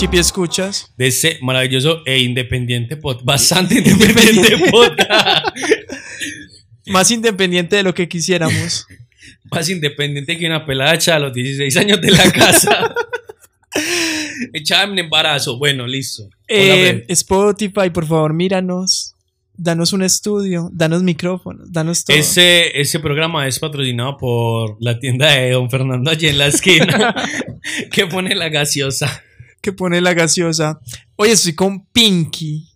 Chipi escuchas. de ese maravilloso e independiente podcast. Bastante independiente podcast. Más independiente de lo que quisiéramos. Más independiente que una pelacha a los 16 años de la casa. Echada en embarazo. Bueno, listo. Eh. Spotify, por favor, míranos. Danos un estudio, danos micrófonos, danos todo. Ese, ese programa es patrocinado por la tienda de Don Fernando allí en la esquina que pone la gaseosa. Que pone la gaseosa. Oye, estoy con Pinky.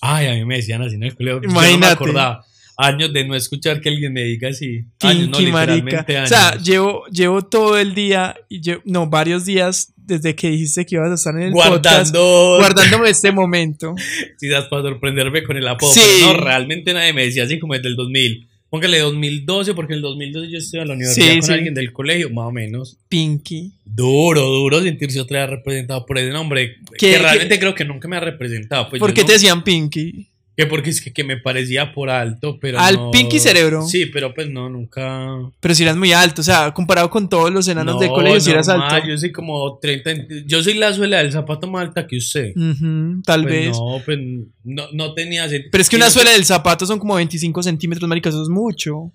Ay, a mí me decían así en el colegio. Yo no me Imagínate. acordaba. Años de no escuchar que alguien me diga así. No, Pinky, marica. O sea, llevo, llevo todo el día, y lle- no, varios días desde que dijiste que ibas a estar en el podcast. guardando. Guardándome este momento. Quizás para sorprenderme con el apodo. Sí. pero no, realmente nadie me decía así como desde el 2000. Póngale 2012, porque en el 2012 yo estuve en la universidad Sí, con sí. alguien del colegio, más o menos. Pinky. Duro, duro sentirse otra vez representado por ese nombre. ¿Qué- que realmente creo que nunca me ha representado. Pues ¿Por qué no- te decían Pinky? Que porque es que, que me parecía por alto, pero. Al no- Pinky Cerebro. Sí, pero pues no, nunca. Pero si eras muy alto, o sea, comparado con todos los enanos de No, colegio, si eras alto. Yo soy como 30. Yo soy la suela del zapato más alta que usted. Tal Pues vez. No, pues no, no tenía sentido. Pero es que una suela del zapato son como 25 centímetros, marica, eso es mucho.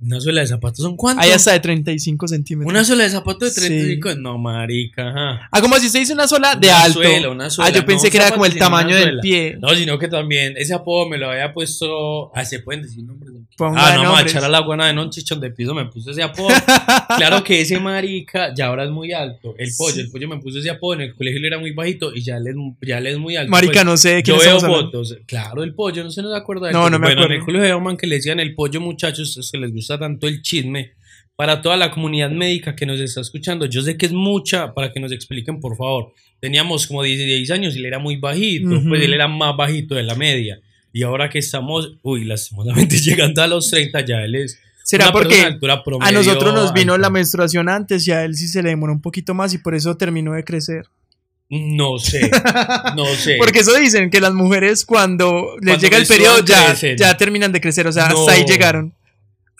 Una suela de zapatos son cuántos? Hay hasta de 35 centímetros. Una suela de zapatos de Sí. 35. No, marica. Ajá. Ah, como si se dice una sola de Una alto. suela, una suela, ah, yo no pensé que era zapato, como el tamaño del pie. No, sino que también ese apodo me lo había puesto. Ah, se pueden decir nombres. ¿no? Ah, no, nombres. echar a la guana de un chichón de piso, me puso ese apodo. claro que ese marica ya ahora es muy alto. El pollo, Sí. el pollo me puso ese apodo. En el colegio él era muy bajito y ya él es, ya él es muy alto. Marica, Pues, no sé de quién Yo veo fotos. Claro, el pollo, no se nos acuerda de No, no me bueno, acuerdo. en el colegio había un man que le decían el pollo, muchachos, es que les gusta tanto el chisme. Para toda la comunidad médica que nos está escuchando, yo sé que es mucha, para que nos expliquen, por favor. Teníamos como 16 años y él era muy bajito, pues él era más bajito de la media. Y ahora que estamos, uy, lastimosamente llegando a los 30, ya él es. ¿Será una porque altura a promedio nosotros nos vino alta. la menstruación antes y a él sí se le demoró un poquito más y por eso terminó de crecer? No sé, no sé. Porque eso dicen que las mujeres cuando les Cuando llega el periodo ya, crecen. ya terminan de crecer, o sea, No. hasta ahí llegaron.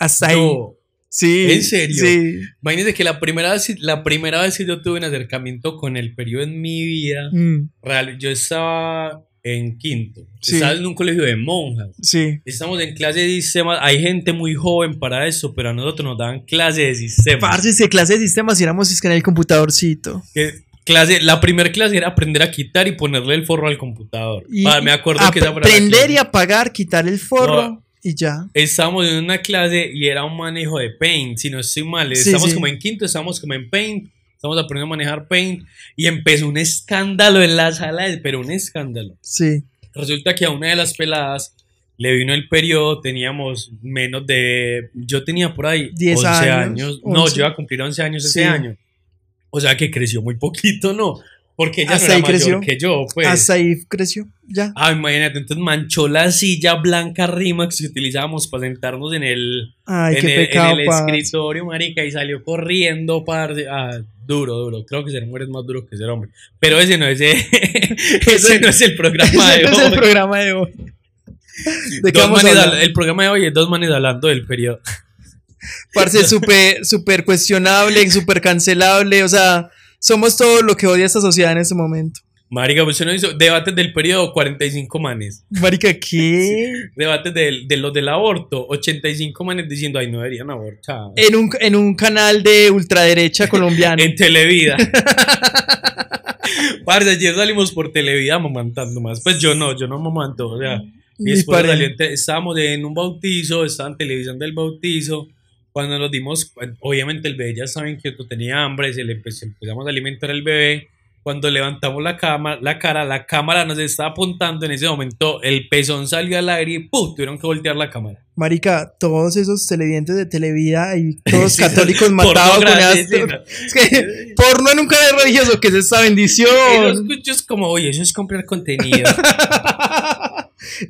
Hasta ahí. No. Sí. ¿En serio? Sí. Imagínense que la primera, vez, la primera vez que yo tuve un acercamiento con el periodo en mi vida, Mm, real, yo estaba en quinto, Sí. estaba en un colegio de monjas. sí. Estamos en clase de sistemas, hay gente muy joven para eso, pero a nosotros nos daban clase de sistemas. Parce, de clase de sistemas y éramos en el computadorcito. Que clase, la primera clase era aprender a quitar y ponerle el forro al computador. Y Ah, me acuerdo que esa Aprender y apagar, quitar el forro No. Y ya. Estábamos en una clase y era un manejo de Paint, si no estoy mal. Estamos sí. como en quinto, estamos como en Paint, estamos aprendiendo a manejar Paint y empezó un escándalo en la sala, pero un escándalo. Sí. Resulta que a una de las peladas le vino el periodo, teníamos menos de, yo tenía por ahí 10 11 años, años, no, 11. yo iba a cumplir 11 años ese Sí. año. O sea que creció muy poquito, ¿no? Porque ella Hasta no ahí era mayor creció. que yo, pues. Hasta ahí creció. Ya. Ah, imagínate, entonces manchó la silla blanca Rimax que utilizábamos para sentarnos en el, Ay, en qué el, en escritorio, marica, y salió corriendo, parce. Ah, duro, duro. Creo que ser mujer es más duro que ser hombre. Pero ese no es, ese no es el programa de Ese no es el programa de hoy. ¿De Dos manes el programa de hoy es dos manes hablando del periodo. Parce, súper, súper cuestionable, súper cancelable. O sea, somos todo lo que odia esta sociedad en este momento. Marica, pues usted no hizo debates del periodo, 45 manes. Marica, ¿qué? Debates del- de, los del aborto, 85 manes diciendo, ay, no deberían abortar. En un, en un canal de ultraderecha colombiano. En Televida. Parce, ayer salimos por Televida mamantando más. Pues yo no, yo no mamanto. O sea, mi esposa estábamos en un bautizo, estaban televisando el bautizo. Cuando nos dimos, obviamente el bebé ya saben que yo tenía hambre, se le empe- empezamos a alimentar al bebé. Cuando levantamos la, cama, la cara, la cámara nos estaba apuntando. En ese momento el pezón salió al aire y ¡pum! tuvieron que voltear la cámara. Marica, todos esos televidentes de Televida y todos Sí, católicos porno matados con sí, no. Es que porno en un canal religioso, que es esta bendición. escucho es como, oye, eso es comprar contenido.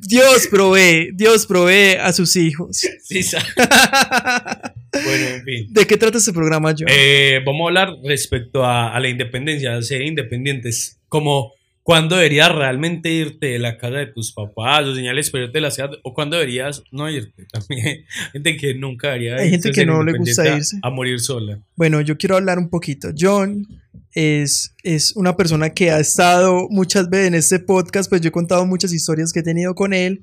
Dios provee, Dios provee a sus hijos. Sí, bueno, en fin. ¿De qué trata este programa, yo? Eh, vamos a hablar respecto a, a la independencia, a ser independientes. Como cuándo deberías realmente irte de la casa de tus papás o señales pero de la ciudad o cuándo deberías no irte también. Gente que nunca debería Hay gente irse, que no le gusta irse. A, morir sola. Bueno, yo quiero hablar un poquito. John es, es una persona que ha estado muchas veces en este podcast, pues yo he contado muchas historias que he tenido con él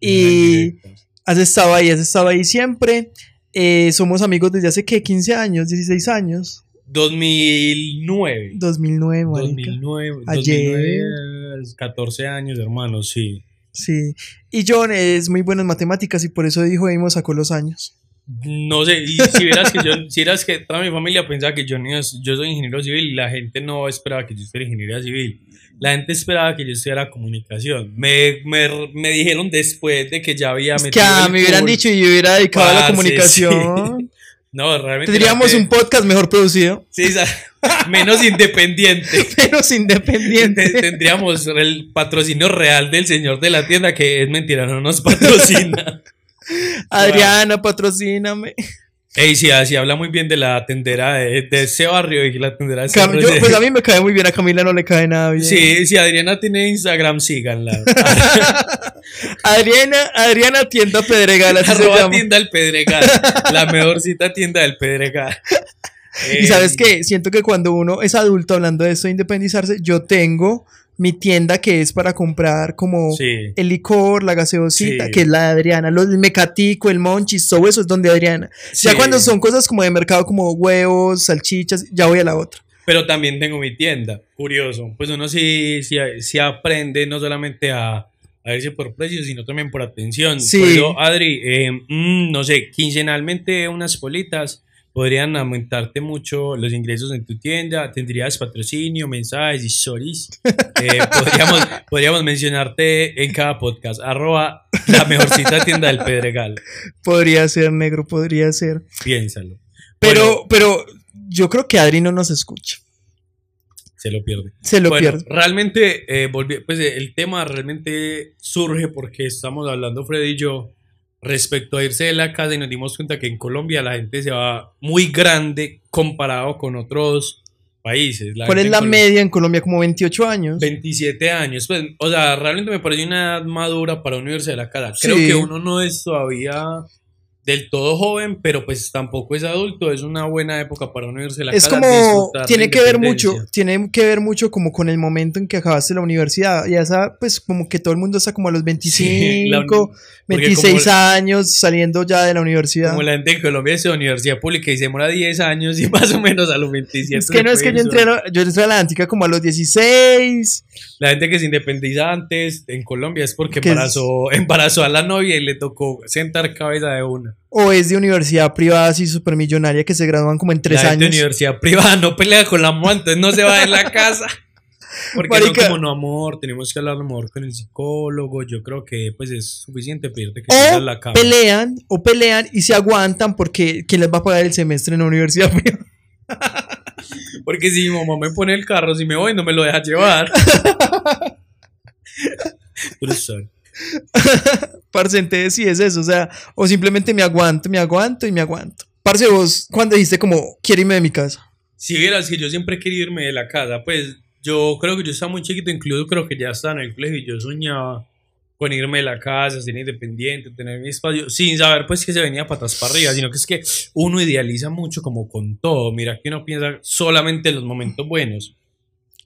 y has estado ahí, has estado ahí siempre. Eh, somos amigos desde hace, ¿qué? 15 años, 16 años. 2009. 2009, marica. 2009. Ayer. 2009, 14 años, hermano, sí. Sí. Y John es muy bueno en matemáticas y por eso dijo me sacó los años. No sé, y si vieras que yo, si vieras que toda mi familia pensaba que yo, no yo soy ingeniero civil y la gente no esperaba que yo estuviera ingeniería civil. La gente esperaba que yo estudiara comunicación. Me, me, me dijeron después de que ya había Es que metido me hubieran dicho y yo hubiera dedicado a la comunicación. No, realmente. Tendríamos un podcast mejor producido, Sí, menos independiente. menos Te- independiente. Tendríamos el patrocinio real del señor de la tienda, que es mentira, no nos patrocina. Adriana, patrocíname. Ey, sí, así habla muy bien de la tendera de, de ese barrio y la tendera de ese Cam- pues a mí me cae muy bien, a Camila no le cae nada bien. Sí, si Adriana tiene Instagram, síganla. Adriana, Adriana tienda Pedregal, así se Arroba llama. tienda del Pedregal. La mejorcita tienda del Pedregal. Y sabes qué, siento que cuando uno es adulto hablando de esto de independizarse, yo tengo mi tienda que es para comprar como Sí. el licor, la gaseosita, Sí. que es la de Adriana, los, el mecatico, el monchis, todo eso es donde Adriana. Ya Sí. cuando son cosas como de mercado, como huevos, salchichas, ya voy a la otra. Pero también tengo mi tienda. Curioso. Pues uno sí, sí, sí aprende no solamente a, a irse por precios, sino también por atención. Sí. Por eso, Adri, eh, mm, no sé, quincenalmente unas politas podrían aumentarte mucho los ingresos en tu tienda. Tendrías patrocinio, mensajes, stories. Eh, podríamos, podríamos mencionarte en cada podcast. Arroba la mejorcita tienda del Pedregal. Podría ser negro, podría ser. Piénsalo. Pero, Bueno, pero yo creo que Adri no nos escucha. se lo pierde. Se lo Bueno, pierde. realmente, eh, volví- pues el tema realmente surge porque estamos hablando Freddy y yo respecto a irse de la casa y nos dimos cuenta que en Colombia la gente se va muy grande comparado con otros países. ¿Cuál es la media en Colombia? Como 28 años. 27 años. Pues, o sea, realmente me parece una edad madura para uno irse de la casa. Creo Sí. que uno no es todavía del todo joven, pero pues tampoco es adulto. Es una buena época para uno irse de la Es como, tiene que ver mucho, tiene que ver mucho como con el momento en que acabaste la universidad. Y esa, pues como que todo el mundo está como a los 25, la uni- porque 26 como- años saliendo ya de la universidad. Como la gente en Colombia es de universidad pública y se demora 10 años y más o menos a los 27. Es que no es que yo entré, a la- yo entré a la antica como a los 16. La gente que se independiza antes en Colombia es porque embarazó, embarazó a la novia y le tocó sentar cabeza de una. O es de universidad privada así súper millonaria que se gradúan como en tres la gente de años. universidad privada no pelea con la mamá, entonces no se va de la casa. Porque Marica. no como no amor, tenemos que hablar amor con el psicólogo. Yo creo que pues es suficiente pedirte que O la cama. pelean, o pelean y se aguantan porque ¿quién les va a pagar el semestre en la universidad privada? Porque si mi mamá me pone el carro, si me voy, no me lo deja llevar. Sabes. Parce, entonces sí es eso, o sea, o simplemente me aguanto, me aguanto y me aguanto. Parce, vos, cuando dijiste como, quiero irme de mi casa? Si vieras que yo siempre quería irme de la casa, pues yo creo que yo estaba muy chiquito, incluso creo que ya estaba en el colegio y yo soñaba con irme de la casa, ser independiente, tener mi espacio, sin saber pues que se venía patas para arriba, sino que es que uno idealiza mucho como con todo, mira que uno piensa solamente en los momentos buenos.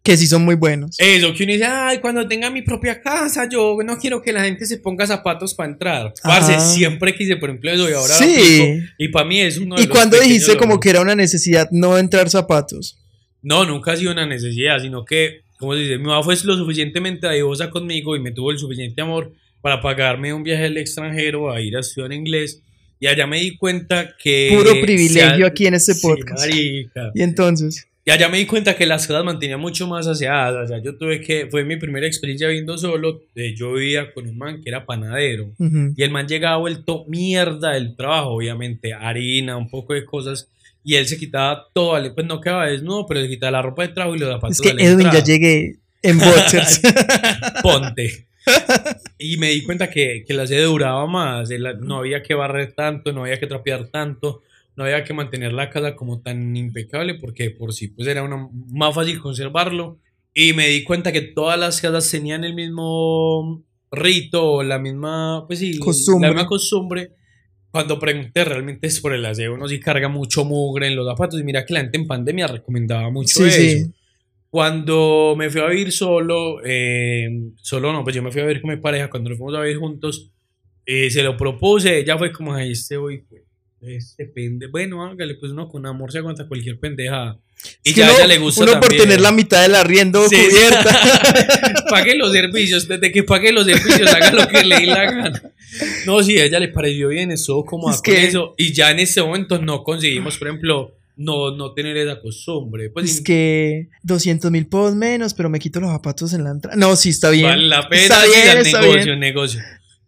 Que sí son muy buenos. Eso, que uno dice, ay, cuando tenga mi propia casa, yo no quiero que la gente se ponga zapatos para entrar. Parce, siempre quise, por ejemplo, eso y ahora Sí. lo aplico, y para mí es uno de ¿Y los cuando dijiste como que era una necesidad no entrar zapatos? No, nunca ha sido una necesidad, sino que, como se dice, mi mamá fue lo suficientemente adivosa conmigo y me tuvo el suficiente amor para pagarme un viaje al extranjero a ir a estudiar inglés. Y allá me di cuenta que... Puro privilegio se ha- aquí en este Sí, podcast. marica. Y entonces, Y allá me di cuenta que las casas mantenían mucho más aseadas. Allá yo tuve que... Fue mi primera experiencia viviendo solo. eh, yo vivía con un man que era panadero. ujú. Y el man llegaba vuelto mierda del trabajo, obviamente, harina, un poco de cosas. Y él se quitaba todo, pues no quedaba desnudo, pero se quitaba la ropa de trabajo y los zapatos es que Edwin ya llegué en boxers. Ponte. Y me di cuenta que, que la sede duraba más, no había que barrer tanto, no había que trapear tanto, no había que mantener la casa como tan impecable, porque por sí pues era una, más fácil conservarlo. Y me di cuenta que todas las casas tenían el mismo rito, la misma, pues sí, Costumbre. la misma costumbre. Cuando pregunté, realmente es por el aseo, uno sí carga mucho mugre en los zapatos. Y mira que la gente en pandemia recomendaba mucho Sí, eso. sí. Cuando me fui a vivir solo, eh, solo no, pues yo me fui a vivir con mi pareja, cuando nos fuimos a vivir juntos, eh, se lo propuse, ella fue como, ahí este hoy, pues, este pende, bueno, hágale, pues uno con amor se aguanta cualquier pendeja. Y Es que ya a ella le gusta Uno por también. tener la mitad del arriendo Sí, cubierta. pague los servicios, desde que pague los servicios, haga lo que le dé la gana. No, sí, a ella le pareció bien, estuvo cómoda Es con que- eso. Y ya en ese momento no conseguimos, por ejemplo, no, no tener esa costumbre. Pues Es que 200 mil pesos menos, pero me quito los zapatos en la entrada. No, sí, está bien. vale la pena, Está bien, está negocio, bien. negocio.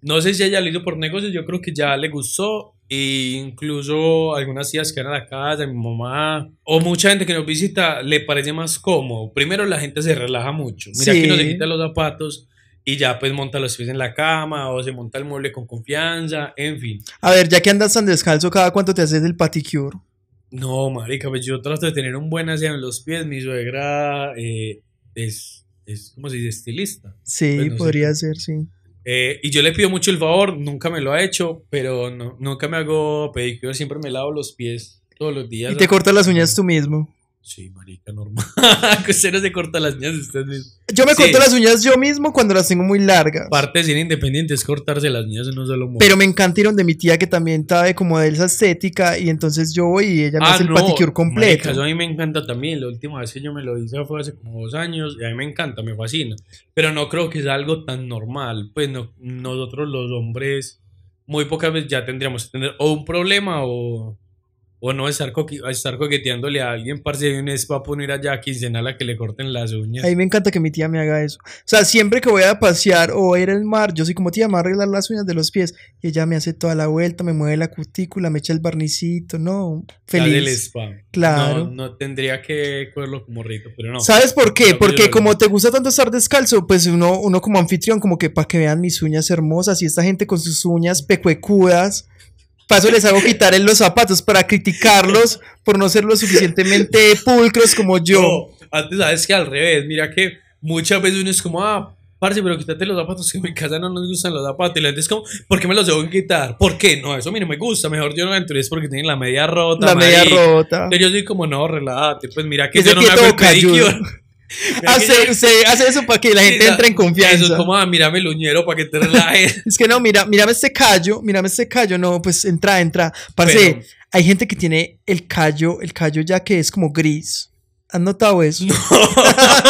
No sé si ella lo hizo por negocio, yo creo que ya le gustó. E incluso algunas tías que van a la casa, mi mamá, o mucha gente que nos visita, le parece más cómodo. Primero, la gente se relaja mucho. Mira Sí. que uno se quita los zapatos y ya pues monta los pies en la cama o se monta el mueble con confianza, en fin. A ver, ya que andas tan descalzo, ¿cada cuánto te haces el paticure? No, marica, pues yo trato de tener un buen aseo en los pies. Mi suegra eh, es, es, ¿cómo se dice? Estilista. Sí, Pues no sé. podría ser, sí. Eh, y yo le pido mucho el favor, nunca me lo ha hecho, pero no, nunca me hago pedicure, siempre me lavo los pies todos los días. Y te cortas las uñas tú mismo. Sí, marica, normal. que usted no se corta las uñas usted mismo. Yo me Sí. corto las uñas yo mismo cuando las tengo muy largas. Parte de ser independiente es cortarse las uñas en un solo momento. Pero me encanta ir donde mi tía que también sabe como de esa estética y entonces yo voy y ella me hace el paticure completo. Ah, marica, eso a mí me encanta también. La última vez que yo me lo hice fue hace como dos años y a mí me encanta, me fascina. Pero no creo que sea algo tan normal. Pues no, nosotros los hombres muy pocas veces ya tendríamos que tener o un problema o, o no estar, estar coqueteándole a alguien, parce, de un spa poner allá a quincenal a que le corten las uñas. A mí me encanta que mi tía me haga eso. O sea, siempre que voy a pasear o a ir al mar, yo soy como tía, me va a arreglar las uñas de los pies. Y ella me hace toda la vuelta, me mueve la cutícula, me echa el barnicito, no, del feliz. spa. Claro. No, no tendría que cogerlo como rito, pero no. ¿Sabes por qué? No, Porque como te gusta tanto estar descalzo, pues uno, uno como anfitrión, como que para que vean mis uñas hermosas y esta gente con sus uñas pecuecudas, paso les hago quitar en los zapatos para criticarlos por no ser lo suficientemente pulcros como yo. No, antes sabes que al revés, mira que muchas veces uno es como, ah, parce, pero quítate los zapatos, que en mi casa no nos gustan los zapatos. Y la gente es como, ¿por qué me los debo quitar? ¿Por qué? No, eso a mí no me gusta, mejor yo no entro, es porque tienen la media rota. la media rota. Entonces yo soy como, no, relájate, pues mira que yo no me hago el pedicure. Hace, se- hace eso para que la gente entre en Eso confianza. es como, ah, mírame el uñero para que te relajes. Es que no, mira, mírame este callo, mírame este callo, no, pues entra, entra. Parce, Pero- hay gente que tiene el callo, el callo ya que es como gris. ¿Has notado eso?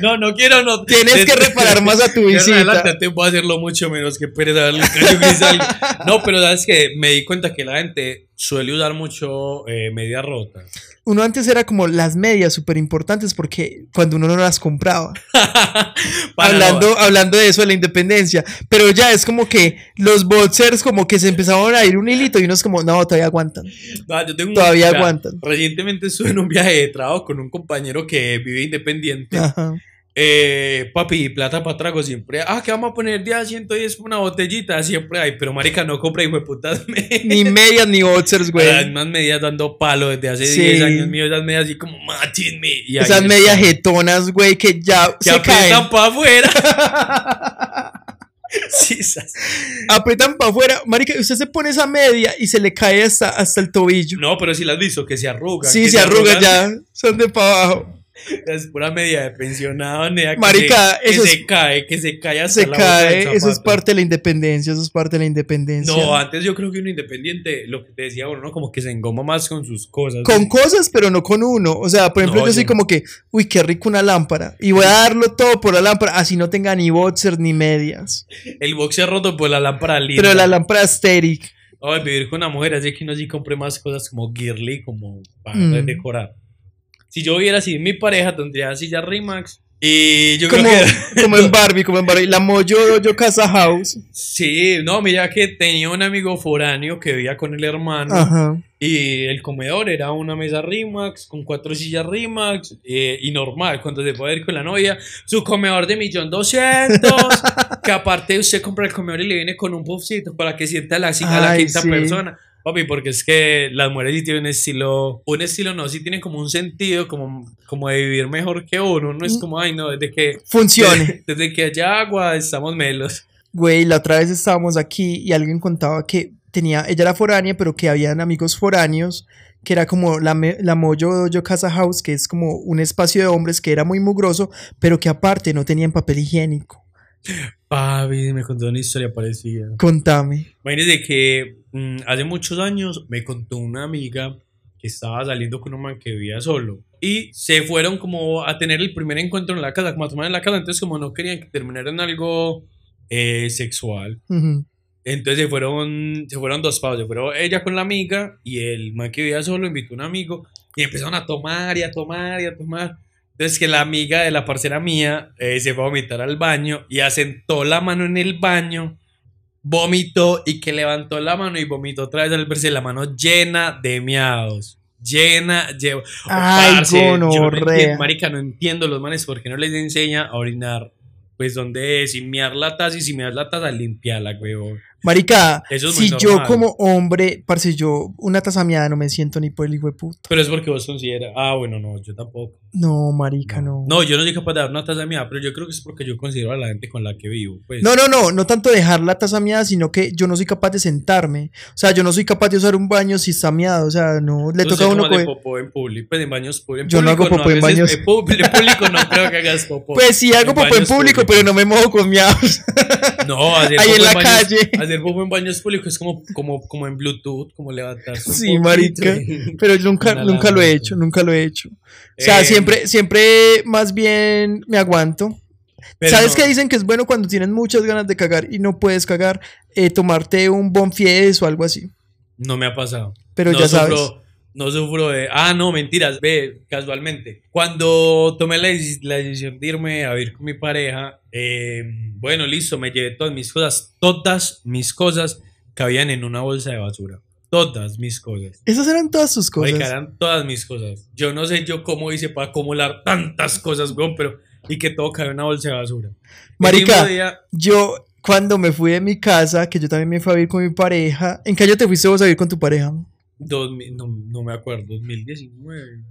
no, no quiero, no. Tienes que reparar más a tu visita. adelante te voy a hacerlo mucho menos que pereza darle el callo gris a alguien. No, pero sabes que me di cuenta que la gente suele usar mucho eh, media rota. Uno antes era como las medias súper importantes porque cuando uno no las compraba. Hablando, hablando de eso de la independencia. Pero ya es como que los boxers como que se empezaban a ir un hilito y uno es como, no, todavía aguantan. No, yo tengo un- Todavía aguantan. Recientemente estuve en un viaje de trabajo con un compañero que vive independiente. Ajá. Eh, papi, plata para trago siempre. Ah, que vamos a poner día 110 por una botellita. Siempre hay, pero marica, no compra hijo de putas. Ni medias ni boxers, Las güey. mismas medias dando palo desde hace Sí. 10 años mío, esas medias así como machisme. Y Esas está. medias jetonas, güey, que ya que se caen. para afuera. sí, Aprietan para afuera. Marica, usted se pone esa media y se le cae hasta, hasta el tobillo. No, pero si las has visto, que se arrugan. sí, que se arruga arrugan. ya. Son de para abajo. Es pura media de pensionado, que Marica, se, que es- se cae, que se cae hasta Se la cae. Eso es parte de la independencia. Eso es parte de la independencia. No, antes yo creo que uno independiente, lo que te decía uno, ¿no? Como que se engoma más con sus cosas. Con cosas, pero no con uno. O sea, por ejemplo, No, yo soy como que, uy, qué rico una lámpara. Y voy a darlo todo por la lámpara, así no tenga ni boxer ni medias. El boxer roto por la lámpara linda. Pero la lámpara estéril. Ay, vivir con una mujer, así que uno sí compre más cosas como girly, como para Mm. decorar. Si yo viviera así, mi pareja tendría silla Rimax. Y yo Como, creo que. como en Barbie, como en Barbie. La Moyo yo Casa House. Sí, no, mira que tenía un amigo foráneo que vivía con el hermano. Ajá. Y el comedor era una mesa Rimax con cuatro sillas Rimax eh, y normal, cuando se puede ir con la novia, su comedor de millón doscientos, que aparte usted compra el comedor y le viene con un puffcito para que sienta la, a la Ay, quinta sí. persona. Papi, porque es que las mujeres sí tienen un estilo, un estilo no, sí tienen como un sentido como, como de vivir mejor que uno, no es como, ay no, desde que, Funcione. desde que haya agua estamos melos. Güey, la otra vez estábamos aquí y alguien contaba que tenía, ella era foránea, pero que habían amigos foráneos que era como la, la Moyo Dojo Casa House, que es como un espacio de hombres que era muy mugroso, pero que aparte no tenían papel higiénico. Papi, me contó una historia parecida. Contame. Imagínese que mm, hace muchos años me contó una amiga que estaba saliendo con un man que vivía solo. Y se fueron como a tener el primer encuentro en la casa, como a tomar en la casa. Entonces, como no querían que terminara en algo eh, sexual, entonces se fueron, se fueron dos pavos. Se fueron ella con la amiga y el man que vivía solo invitó a un amigo y empezaron a tomar y a tomar y a tomar. Entonces que la amiga de la parcera mía eh, se fue a vomitar al baño y asentó la mano en el baño, vomitó y que levantó la mano y vomitó otra vez al verse la mano llena de miados. Llena, lleva. Ay, Parce, yo no entiendo, marica, no entiendo los manes porque no les enseña a orinar. Pues donde es, y mear la taza y si meas la taza, limpiarla, huevón. Marica, Eso es muy si yo como hombre, parce, yo una taza miada no me siento ni por el hijo de puta. Pero es porque vos consideras. Ah, bueno, no, yo tampoco. No, marica, no. No, yo no soy capaz de dar una taza mía, pero yo creo que es porque yo considero a la gente con la que vivo. Pues. No, no, no, no tanto dejar la taza miada, sino que yo no soy capaz de sentarme. O sea, yo no soy capaz de usar un baño si está miado. O sea, no, le Tú toca a uno de coger- popó en público, pues en baños públicos. Yo no hago popó en veces baños. En pu- en público no creo que hagas popó. Pues sí hago popó en público, pero no me mojo con miados. No, hacer Ahí en la baños- calle. Hacer popó en baños públicos es como, como, como en Bluetooth, como levantarse. un Sí, marica. Pero yo nunca, nunca lo he hecho, nunca lo he hecho. O sea, Eh, siempre, siempre más bien me aguanto. pero ¿Sabes no, qué dicen que es bueno cuando tienes muchas ganas de cagar y no puedes cagar? Eh, tomarte un bonfies o algo así. No me ha pasado. Pero no ya sabes. Sufro, no sufro de. Ah, no, mentiras. Ve, casualmente. Cuando tomé la, deci- la decisión de irme a vivir con mi pareja, eh, bueno, listo, me llevé todas mis cosas. Todas mis cosas cabían en una bolsa de basura. Todas mis cosas. Esas eran todas sus cosas. Marica, eran todas mis cosas. Yo no sé yo cómo hice para acumular tantas cosas, weón, pero. Y que todo cabe en una bolsa de basura. Marica, día- Yo, cuando me fui de mi casa, que yo también me fui a vivir con mi pareja, ¿en qué año te fuiste vos a vivir con tu pareja? 2000 no, no me acuerdo, 2019.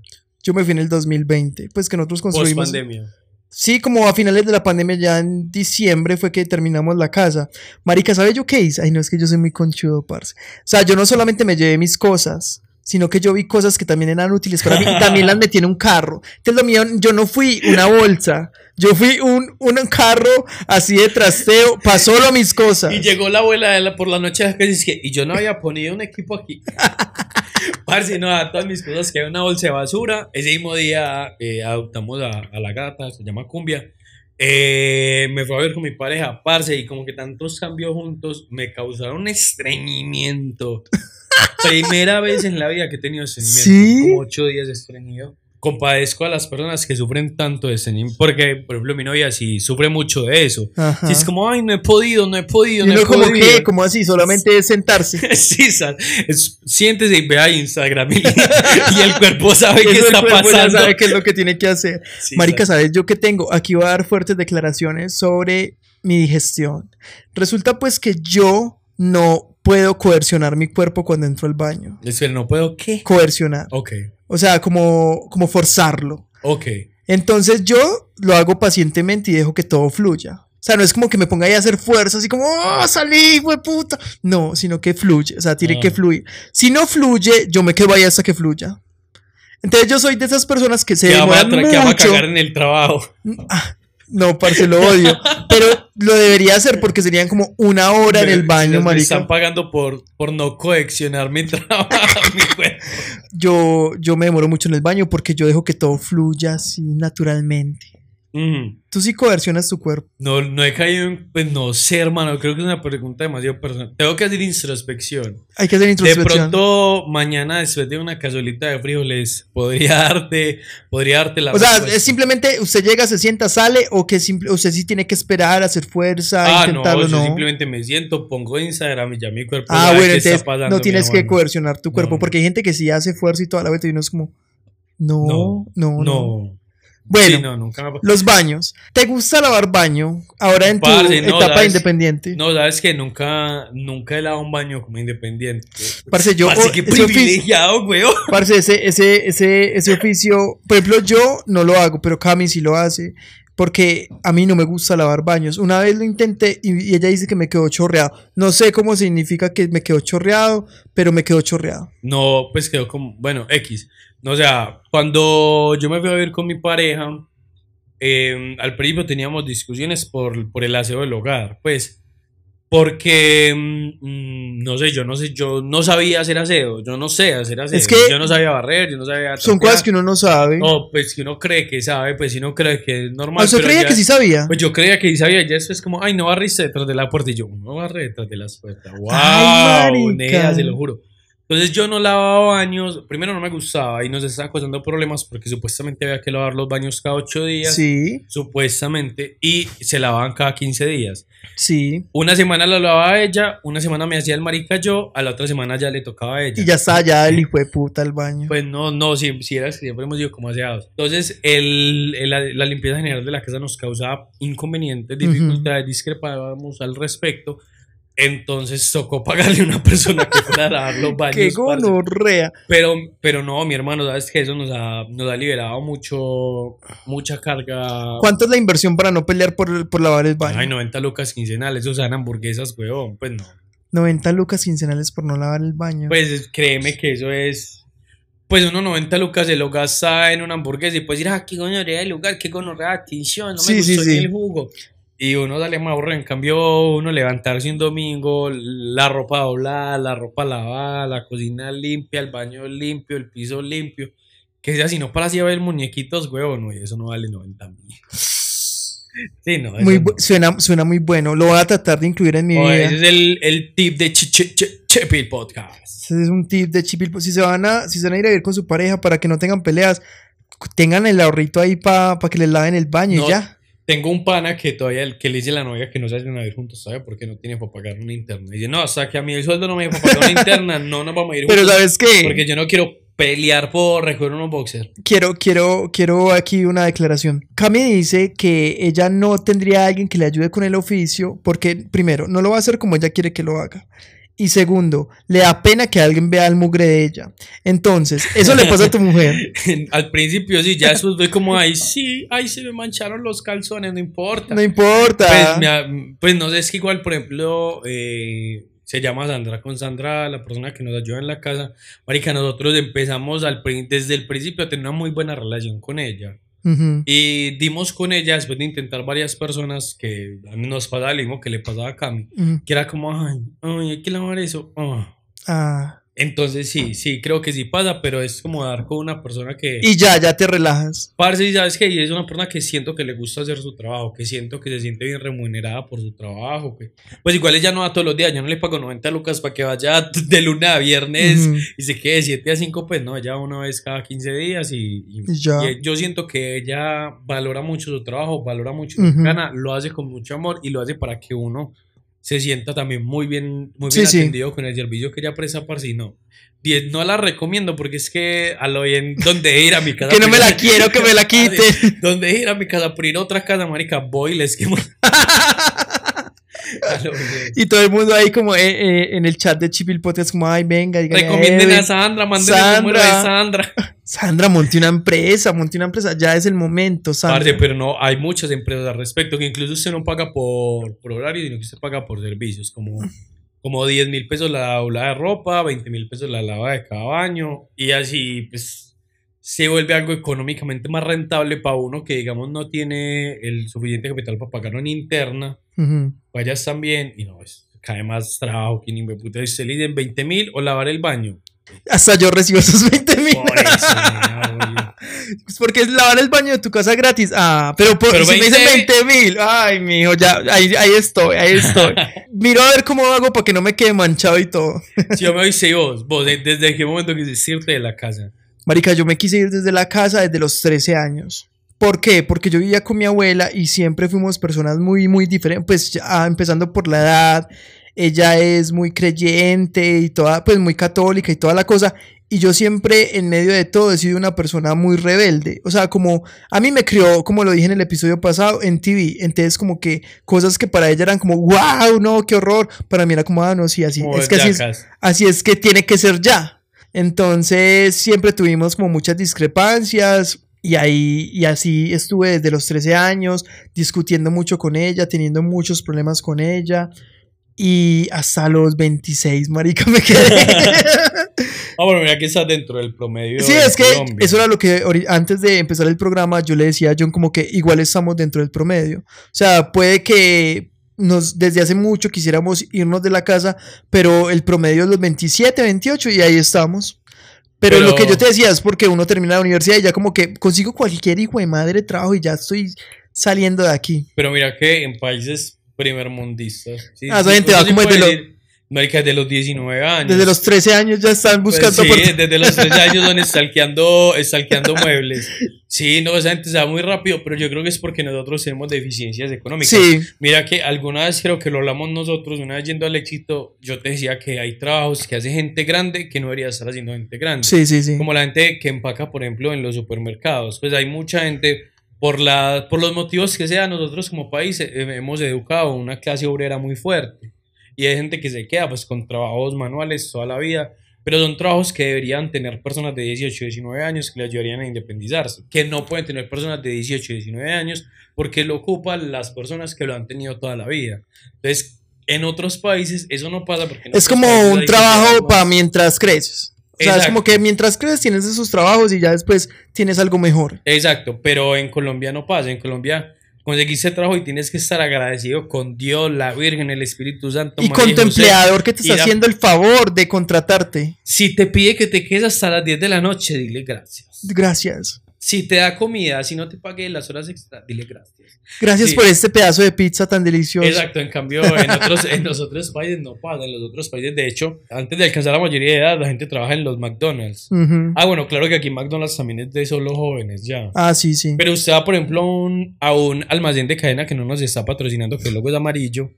Yo me fui en el 2020, pues que nosotros Post construimos. pandemia. Sí, como a finales de la pandemia, ya en diciembre fue que terminamos la casa. Marica, ¿sabes yo qué hice? Ay, no, es que yo soy muy conchudo, parce. O sea, yo no solamente me llevé mis cosas, sino que yo vi cosas que también eran útiles para mí y también las metí en un carro. Entonces, lo mío, yo no fui una bolsa, yo fui un, un carro así de trasteo para solo mis cosas. Y llegó la abuela de la, por la noche dice que, y yo no había ponido un equipo aquí. Parce, no, a todas mis cosas que hay una bolsa de basura. Ese mismo día eh, adoptamos a, a la gata, se llama Cumbia. Eh, me fui a ver con mi pareja, parce, y como que tantos cambios juntos me causaron estreñimiento. Primera vez en la vida que he tenido estreñimiento. ¿Sí? Como ocho días de estreñido. Compadezco a las personas que sufren tanto de estreñimiento. Porque, por ejemplo, mi novia sí sufre mucho de eso. Ajá. Si es como, ay, no he podido, no he podido, y no uno he como podido. que, como así, solamente es sentarse. Sí, sa- es- siéntese y vea Instagram y, y el cuerpo sabe qué está pasando. sabe qué es lo que tiene que hacer. Sí, Marica, sa- ¿sabes yo qué tengo? Aquí voy a dar fuertes declaraciones sobre mi digestión. Resulta pues que yo no puedo coercionar mi cuerpo cuando entro al baño. Espera, no puedo, ¿qué? Coercionar. Ok, O sea, como, como forzarlo. ok. Entonces yo lo hago pacientemente y dejo que todo fluya. O sea, no es como que me ponga ahí a hacer fuerza, así como, ¡oh, salí, güey, puta! No, sino que fluye, o sea, tiene Ah. que fluir. Si no fluye, yo me quedo ahí hasta que fluya. Entonces yo soy de esas personas que se Que demoran tra- que vamos a mucho. cagar en el trabajo. No, parce, lo odio. Pero lo debería hacer porque serían como una hora en el baño, me marica. están pagando por, por no coleccionar mi trabajo, mi. Yo, yo me demoro mucho en el baño porque yo dejo que todo fluya así naturalmente. Mm. Tú sí coercionas tu cuerpo. No, no he caído en. Pues no sé, hermano. Creo que es una pregunta demasiado personal. Tengo que hacer introspección. Hay que hacer De introspección. pronto, mañana, después de una cazuelita de frijoles, podría darte, podría darte la O sea, es simplemente usted llega, se sienta, sale o que simple, usted sí tiene que esperar, hacer fuerza, Ah, no, intentarlo, yo no. simplemente me siento, pongo Instagram y ya mi cuerpo. Ah, bueno, entonces pasando, no tienes que coercionar tu cuerpo No. porque hay gente que sí hace fuerza y toda la vuelta y uno es como, no, no, No, no. No. Bueno, Sí, no, nunca me los baños. ¿Te gusta lavar baño ahora en tu Parce, no, etapa ¿sabes? independiente? No, sabes que nunca, nunca he lavado un baño como independiente. Parce, yo, Parce, qué privilegiado, weón. Parce, ese, ese, ese, ese oficio, por ejemplo, yo no lo hago, pero Cami sí lo hace. porque a mí no me gusta lavar baños. Una vez lo intenté y, y ella dice que me quedó chorreado. No sé cómo significa que me quedó chorreado, pero me quedó chorreado. No, pues quedó como, bueno, X. No, o sea, cuando yo me fui a vivir con mi pareja, eh, al principio teníamos discusiones por, por el aseo del hogar, pues, porque, mm, no sé, yo no sé, yo no sabía hacer aseo, yo no sé hacer aseo, Es que yo no sabía barrer, yo no sabía... Son trapear. cosas que uno no sabe. No, pues que uno cree que sabe, pues si uno cree que es normal. ¿Usted pero creía ya- que sí sabía? Pues yo creía que sí sabía, ya eso es como, ay, no barriste detrás de la puerta. Y yo, no barré detrás de las puertas. ¡Wow! Ay, nea, se lo juro. Entonces yo no lavaba baños, primero no me gustaba y nos estaban causando problemas porque supuestamente había que lavar los baños cada ocho días. Sí, Supuestamente, y se lavaban cada 15 días. sí. Una semana la lavaba ella, una semana me hacía el marica yo, a la otra semana ya le tocaba a ella. Y ya está allá el hijo de puta al baño. Pues no, no, si, si era, siempre hemos ido como aseados. Entonces, el, el- la, la limpieza general de la casa nos causaba inconvenientes, dificultades, discrepábamos al respecto. Entonces tocó pagarle a una persona que fuera a lavar los baños. Qué gonorrea. Pero, pero no, mi hermano, sabes que eso nos ha, nos ha liberado mucho, mucha carga. ¿Cuánto es la inversión para no pelear por, por lavar el baño? Ay, 90 lucas quincenales, o sea, en hamburguesas, weón. Pues no. 90 lucas quincenales por no lavar el baño. Pues créeme que eso es. Pues uno 90 lucas se lo gasta en una hamburguesa y pues decir, ah, qué gonorrea de lugar, qué gonorrea atención, no me Sí, sí, gustó ni sí. el jugo. Y uno sale más aburrido. En cambio, uno levantarse un domingo, la ropa doblada, la ropa lavada, la cocina limpia, el baño limpio, el piso limpio. Que sea, si no para así a ver muñequitos, huevón, no, y eso no vale 90 mil. Sí, no. muy no. suena, suena muy bueno. Lo voy a tratar de incluir en mi Oh, vida. ese es el, el tip de Ch Ch Ch Chepil Podcast. Ese es un tip de chipil. Si se van a, si se van a ir a vivir con su pareja para que no tengan peleas, tengan el ahorrito ahí para que les laven el baño No, y ya. Tengo un pana que todavía el que le dice a la novia que no se vayan a vivir juntos, ¿sabe? Porque no tiene para pagar una interna. Y dice, no, hasta que a mí el sueldo no me da para pagar una interna, no nos vamos a ir Pero juntos. ¿sabes qué? Porque yo no quiero pelear por recoger unos boxers. Quiero, quiero, quiero aquí una declaración. Cami dice que ella no tendría a alguien que le ayude con el oficio porque, primero, no lo va a hacer como ella quiere que lo haga. Y segundo, le da pena que alguien vea el mugre de ella. Entonces, eso le pasa a tu mujer. Al principio sí, ya después fue como, ay, sí, ay, se me mancharon los calzones, no importa. No importa. Pues, me pues no sé, es que igual, por ejemplo, eh, se llama Sandra con Sandra, la persona que nos ayuda en la casa. Marica, nosotros empezamos al, desde el principio a tener una muy buena relación con ella. Ujú. Y dimos con ella después de intentar varias personas que a mí nos pasaba lo mismo que le pasaba a Cami. Ujú. Que era como, ay, ay, hay que lavar eso. ah". Ah. Entonces sí, sí, creo que sí pasa, pero es como dar con una persona que... Y ya, ya te relajas. Parce, y sabes que es una persona que siento que le gusta hacer su trabajo, que siento que se siente bien remunerada por su trabajo. Que, pues igual ella no va todos los días, yo no le pago 90 lucas para que vaya de lunes a viernes y se quede de 7 a 5, pues no, ella una vez cada 15 días y, y- Y ya. y yo siento que ella valora mucho su trabajo, valora mucho su gana, lo hace con mucho amor y lo hace para que uno se sienta también muy bien, muy Sí, bien sí. atendido con el servicio que ella presta, parce, y no. 10 no la recomiendo porque es que a lo bien donde ir a mi casa Que no me la quiero, que me la quite. donde ir a mi casa por ir a otra casa, marica, voy y les quemo. Y todo el mundo ahí como eh, eh, en el chat de Chipil Podcast como, ay, venga, dígale a Recomienden Edwin. a Sandra, manden el número de Sandra. Sandra. Monte una empresa, monte una empresa, ya es el momento, Sandra. Parce, pero no, hay muchas empresas al respecto que incluso usted no paga por, por horario, sino que usted paga por servicios, como, como 10 mil pesos la doblada de ropa, 20 mil pesos la lavada de cada baño, y así, pues, se vuelve algo económicamente más rentable para uno que, digamos, no tiene el suficiente capital para pagar una interna, Ujú. vayas también, y no, es, cae más trabajo que ni me puta, usted le dicen 20 mil o lavar el baño. Hasta yo recibo esos 20 mil. Por Pues porque es lavar el baño de tu casa gratis. Ah, pero, por, Pero si me 20 dicen 20 mil. Ay, mijo, ya, ahí, ahí estoy, ahí estoy. Miro a ver cómo hago para que no me quede manchado y todo. Si yo me dice vos, vos, ¿de- ¿desde qué momento quisiste irte de la casa? Marica, yo me quise ir desde la casa desde los 13 años. ¿Por qué? Porque yo vivía con mi abuela y siempre fuimos personas muy, muy diferentes. Pues ya, empezando por la edad, ella es muy creyente y toda, pues muy católica y toda la cosa. Y yo siempre, en medio de todo, he sido una persona muy rebelde. O sea, como a mí me crió, como lo dije en el episodio pasado, en TV. Entonces, como que cosas que para ella eran como, wow, no, qué horror. Para mí era como, ah, no, sí, así. Es que así es, Jackass. así es que tiene que ser ya. Entonces siempre tuvimos como muchas discrepancias Y ahí, y así estuve desde los 13 años, discutiendo mucho con ella, teniendo muchos problemas con ella. Y hasta los 26, marica, me quedé. Ah, bueno, mira que estás dentro del promedio. Sí, de es que Colombia. eso era lo que antes de empezar el programa yo le decía a John como que igual estamos dentro del promedio. O sea, puede que nos desde hace mucho quisiéramos irnos de la casa, pero el promedio es los 27, 28 y ahí estamos. Pero, Pero- lo que yo te decía es porque uno termina la universidad y ya como que consigo cualquier hijo de madre trabajo y ya estoy saliendo de aquí. Pero mira que en países primermundistas. Sí, Ah, esa sí, gente va como desde decir, marica, desde los 19 años. Desde los 13 años ya están Pues buscando sí, oport- desde los 13 años donde stalkeando, stalkeando muebles. Sí, no, esa gente se va muy rápido, pero yo creo que es porque nosotros tenemos deficiencias económicas. Sí, Mira que alguna vez creo que lo hablamos nosotros, una vez yendo al éxito, yo te decía que hay trabajos que hace gente grande que no debería estar haciendo gente grande. sí, sí, sí. Como la gente que empaca, por ejemplo, en los supermercados. Pues hay mucha gente, por, la, por los motivos que sea, nosotros como país eh, hemos educado una clase obrera muy fuerte. Y hay gente que se queda pues con trabajos manuales toda la vida. Pero son trabajos que deberían tener personas de 18, 19 años que les ayudarían a independizarse. Que no pueden tener personas de 18, 19 años porque lo ocupan las personas que lo han tenido toda la vida. Entonces, en otros países eso no pasa porque... en Es como un trabajo para mientras creces. O sea, es Exacto. como que mientras creces tienes esos trabajos y ya después tienes algo mejor. Exacto, pero en Colombia no pasa. En Colombia conseguiste trabajo y tienes que estar agradecido con Dios, la Virgen, el Espíritu Santo. Y María con tu José. empleador que te está a- haciendo el favor de contratarte. Si te pide que te quedes hasta las 10 de la noche, dile gracias. Gracias. Si te da comida, si no te pague las horas extra, dile gracias. Gracias Sí. por este pedazo de pizza tan delicioso. Exacto, en cambio en, otros, en los otros países no pasa. En los otros países, de hecho, antes de alcanzar la mayoría de edad, la gente trabaja en los McDonald's. Ah, bueno, claro que aquí McDonald's también es de solo jóvenes ya. Ah, sí, sí. Pero usted va, por ejemplo, un, a un almacén de cadena que no nos está patrocinando, que el logo es amarillo,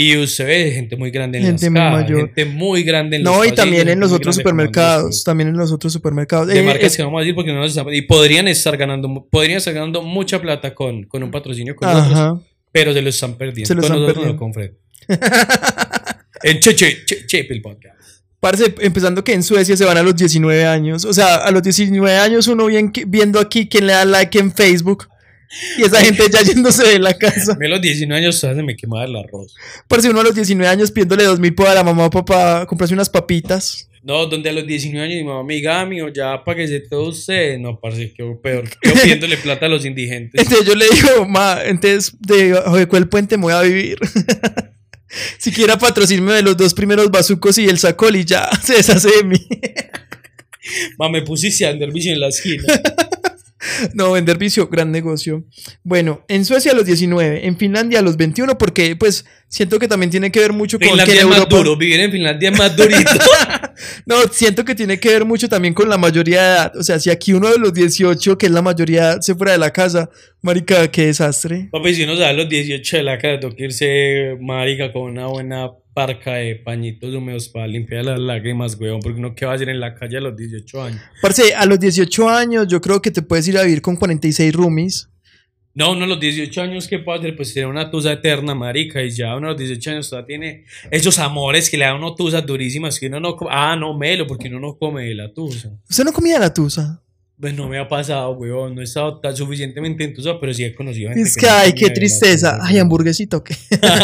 y usted ve gente muy grande en Gente las muy cajas, mayor. gente muy grande en los No, y pasillos, también en los otros supermercados. También en los otros supermercados. De Eh, marcas es- que vamos a decir porque no nos están... Y podrían estar ganando, podrían estar ganando mucha plata con, con un patrocinio con Ajá. pero se lo están perdiendo. Se lo con están no, perdiendo. con Fred. en Cheche, Che- Chepel Podcast. Parce, empezando que en Suecia se van a los 19 años. O sea, a los 19 años uno bien, viendo aquí quién le da like en Facebook. Y esa gente ya yéndose de la casa. A mí a los 19 años se me quemaba el arroz. Parce, uno a los 19 años pidiéndole 2 mil por a la mamá o papá comprarse unas papitas. No, donde a los 19 años mi mamá me diga, "Ah, amigo, ya páguese todo usted. No, parce, que peor. Yo pidiéndole plata a los indigentes. Entonces yo le digo, ma, entonces de cuál puente me voy a vivir. si quiera patrocinarme de los dos primeros bazucos y el sacol y ya se deshace de mí. Ma, me pusiste a andar en la esquina. No, vender vicio, gran negocio. Bueno, en Suecia a los 19, en Finlandia a los 21, porque pues siento que también tiene que ver mucho con que Finlandia en es más Europa... duro. Vivir en Finlandia es más durito. No, siento que tiene que ver mucho también con la mayoría de edad. O sea, si aquí uno de los 18, que es la mayoría se fuera de la casa, marica, qué desastre. Papi, si uno da a los 18 de la casa, tengo que irse marica con una buena parca de pañitos húmedos para limpiar las lágrimas, weón. Porque uno, ¿qué va a hacer en la calle a los 18 años? Parce, a los 18 años yo creo que te puedes ir a vivir con 46 roomies. No, uno a los 18 años, ¿qué puede hacer? Pues tiene una tusa eterna, marica. Y ya uno a los 18 años todavía tiene esos amores que le dan uno tusas durísimas que uno no come. Ah, no, melo, porque uno no come de la tusa. ¿Usted no comía la tusa? Pues no me ha pasado, weón. No he estado tan suficientemente entusiasmado, pero sí he conocido gente Es que que, ay, qué de tristeza. Ay, hamburguesita o qué.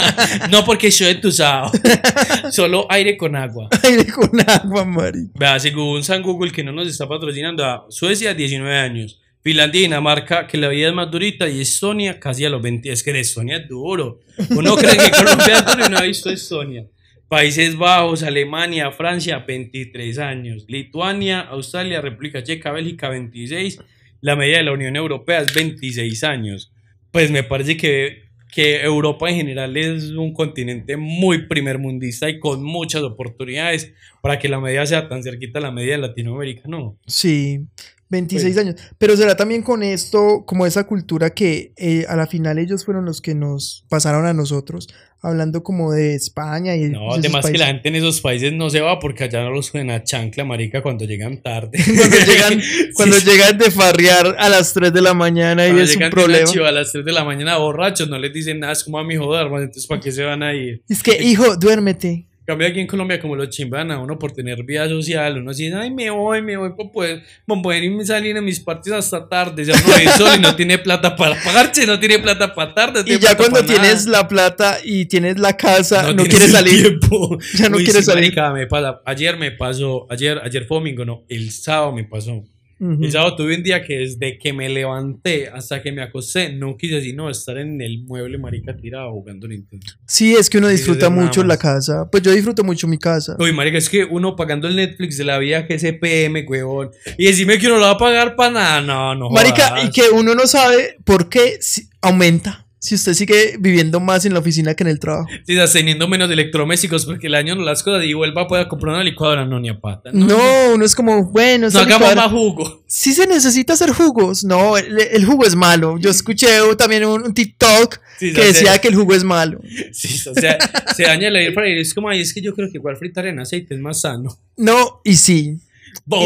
no, porque soy entusado. Solo aire con agua. Aire con agua, Mari. Vea, según San Google, que no nos está patrocinando, a Suecia, 19 años. Finlandia y Dinamarca, que la vida es más durita. Y Estonia, casi a los 20. Es que en Estonia es duro. Uno cree que Colombia es duro y no ha visto Estonia. Países Bajos, Alemania, Francia, 23 años. Lituania, Australia, República Checa, Bélgica, 26. La media de la Unión Europea es 26 años. Pues me parece que, que Europa en general es un continente muy primermundista y con muchas oportunidades para que la media sea tan cerquita a la media de Latinoamérica, ¿no? Sí, 26 Pues- años. Pero será también con esto, como esa cultura que eh, a la final ellos fueron los que nos pasaron a nosotros, hablando como de España y No, además que la países. gente en esos países no se va porque allá no los suben a chancla, marica, cuando llegan tarde. Cuando llegan, cuando Sí, llegan de farrear a las 3 de la mañana y cuando es un problema. chiva a las 3 de la mañana borrachos, no les dicen nada, es como a mi joder, entonces ¿para qué se van a ir? Es que, hijo, duérmete. Cambio aquí en Colombia, como lo chimban a uno por tener vida social, uno dice, ay, me voy, me voy para poder, para poder irme salir a mis partidos hasta tarde. Ya no hay sol y no tiene plata para pagarse, no tiene plata para tarde. Y ya cuando tienes la plata y tienes la casa, no, quieres salir. Ya no quieres salir. me pasa. Ayer me pasó, ayer, ayer fue domingo, no, el sábado me pasó. El sábado tuve un día que desde que me levanté hasta que me acosté, no quise sino estar en el mueble marica tirado jugando Nintendo. Sí, es que uno disfruta mucho la casa. Pues yo disfruto mucho mi casa. Uy, marica, es que uno pagando el Netflix de la vida que PM, huevón. Y decirme que uno lo va a pagar para nada, no, no. Marica, y que uno no sabe por qué aumenta si usted sigue viviendo más en la oficina que en el trabajo. Sí, teniendo menos electrodomésticos porque el año no las cosas y vuelva a poder comprar una licuadora, no ni a pata. No, no uno es como, bueno, no hagamos más jugo. Sí se necesita hacer jugos. No, el, jugo es malo. Yo escuché también un, TikTok que decía que el jugo es malo. Sí, o sea, se daña el air fryer. Es como, ay, es que yo creo que igual fritar en aceite es más sano. No, y sí.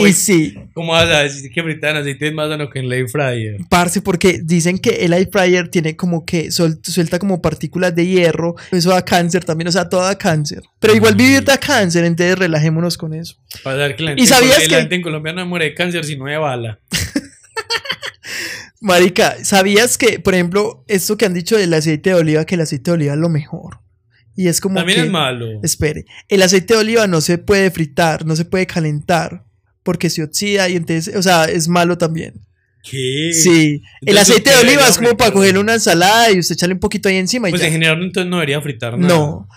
Y sí. ¿Cómo vas a decir que fritar en aceite es más sano que en el air fryer? Parce, porque dicen que el air fryer tiene como que suelta como partículas de hierro. Eso da cáncer también, o sea, todo da cáncer. Pero igual vivir da cáncer, entonces relajémonos con eso. Para dar que la gente, ¿Y sabías que la gente en Colombia no muere de cáncer si no hay bala. Marica, ¿sabías que, por ejemplo, esto que han dicho del aceite de oliva, que el aceite de oliva es lo mejor? Y es como También es malo. Espere, el aceite de oliva no se puede fritar, no se puede calentar porque se oxida y entonces, o sea, es malo también. ¿Qué? Sí. el aceite de oliva es como para coger una ensalada y usted echarle un poquito ahí encima. Y pues en general entonces no debería fritar nada. No.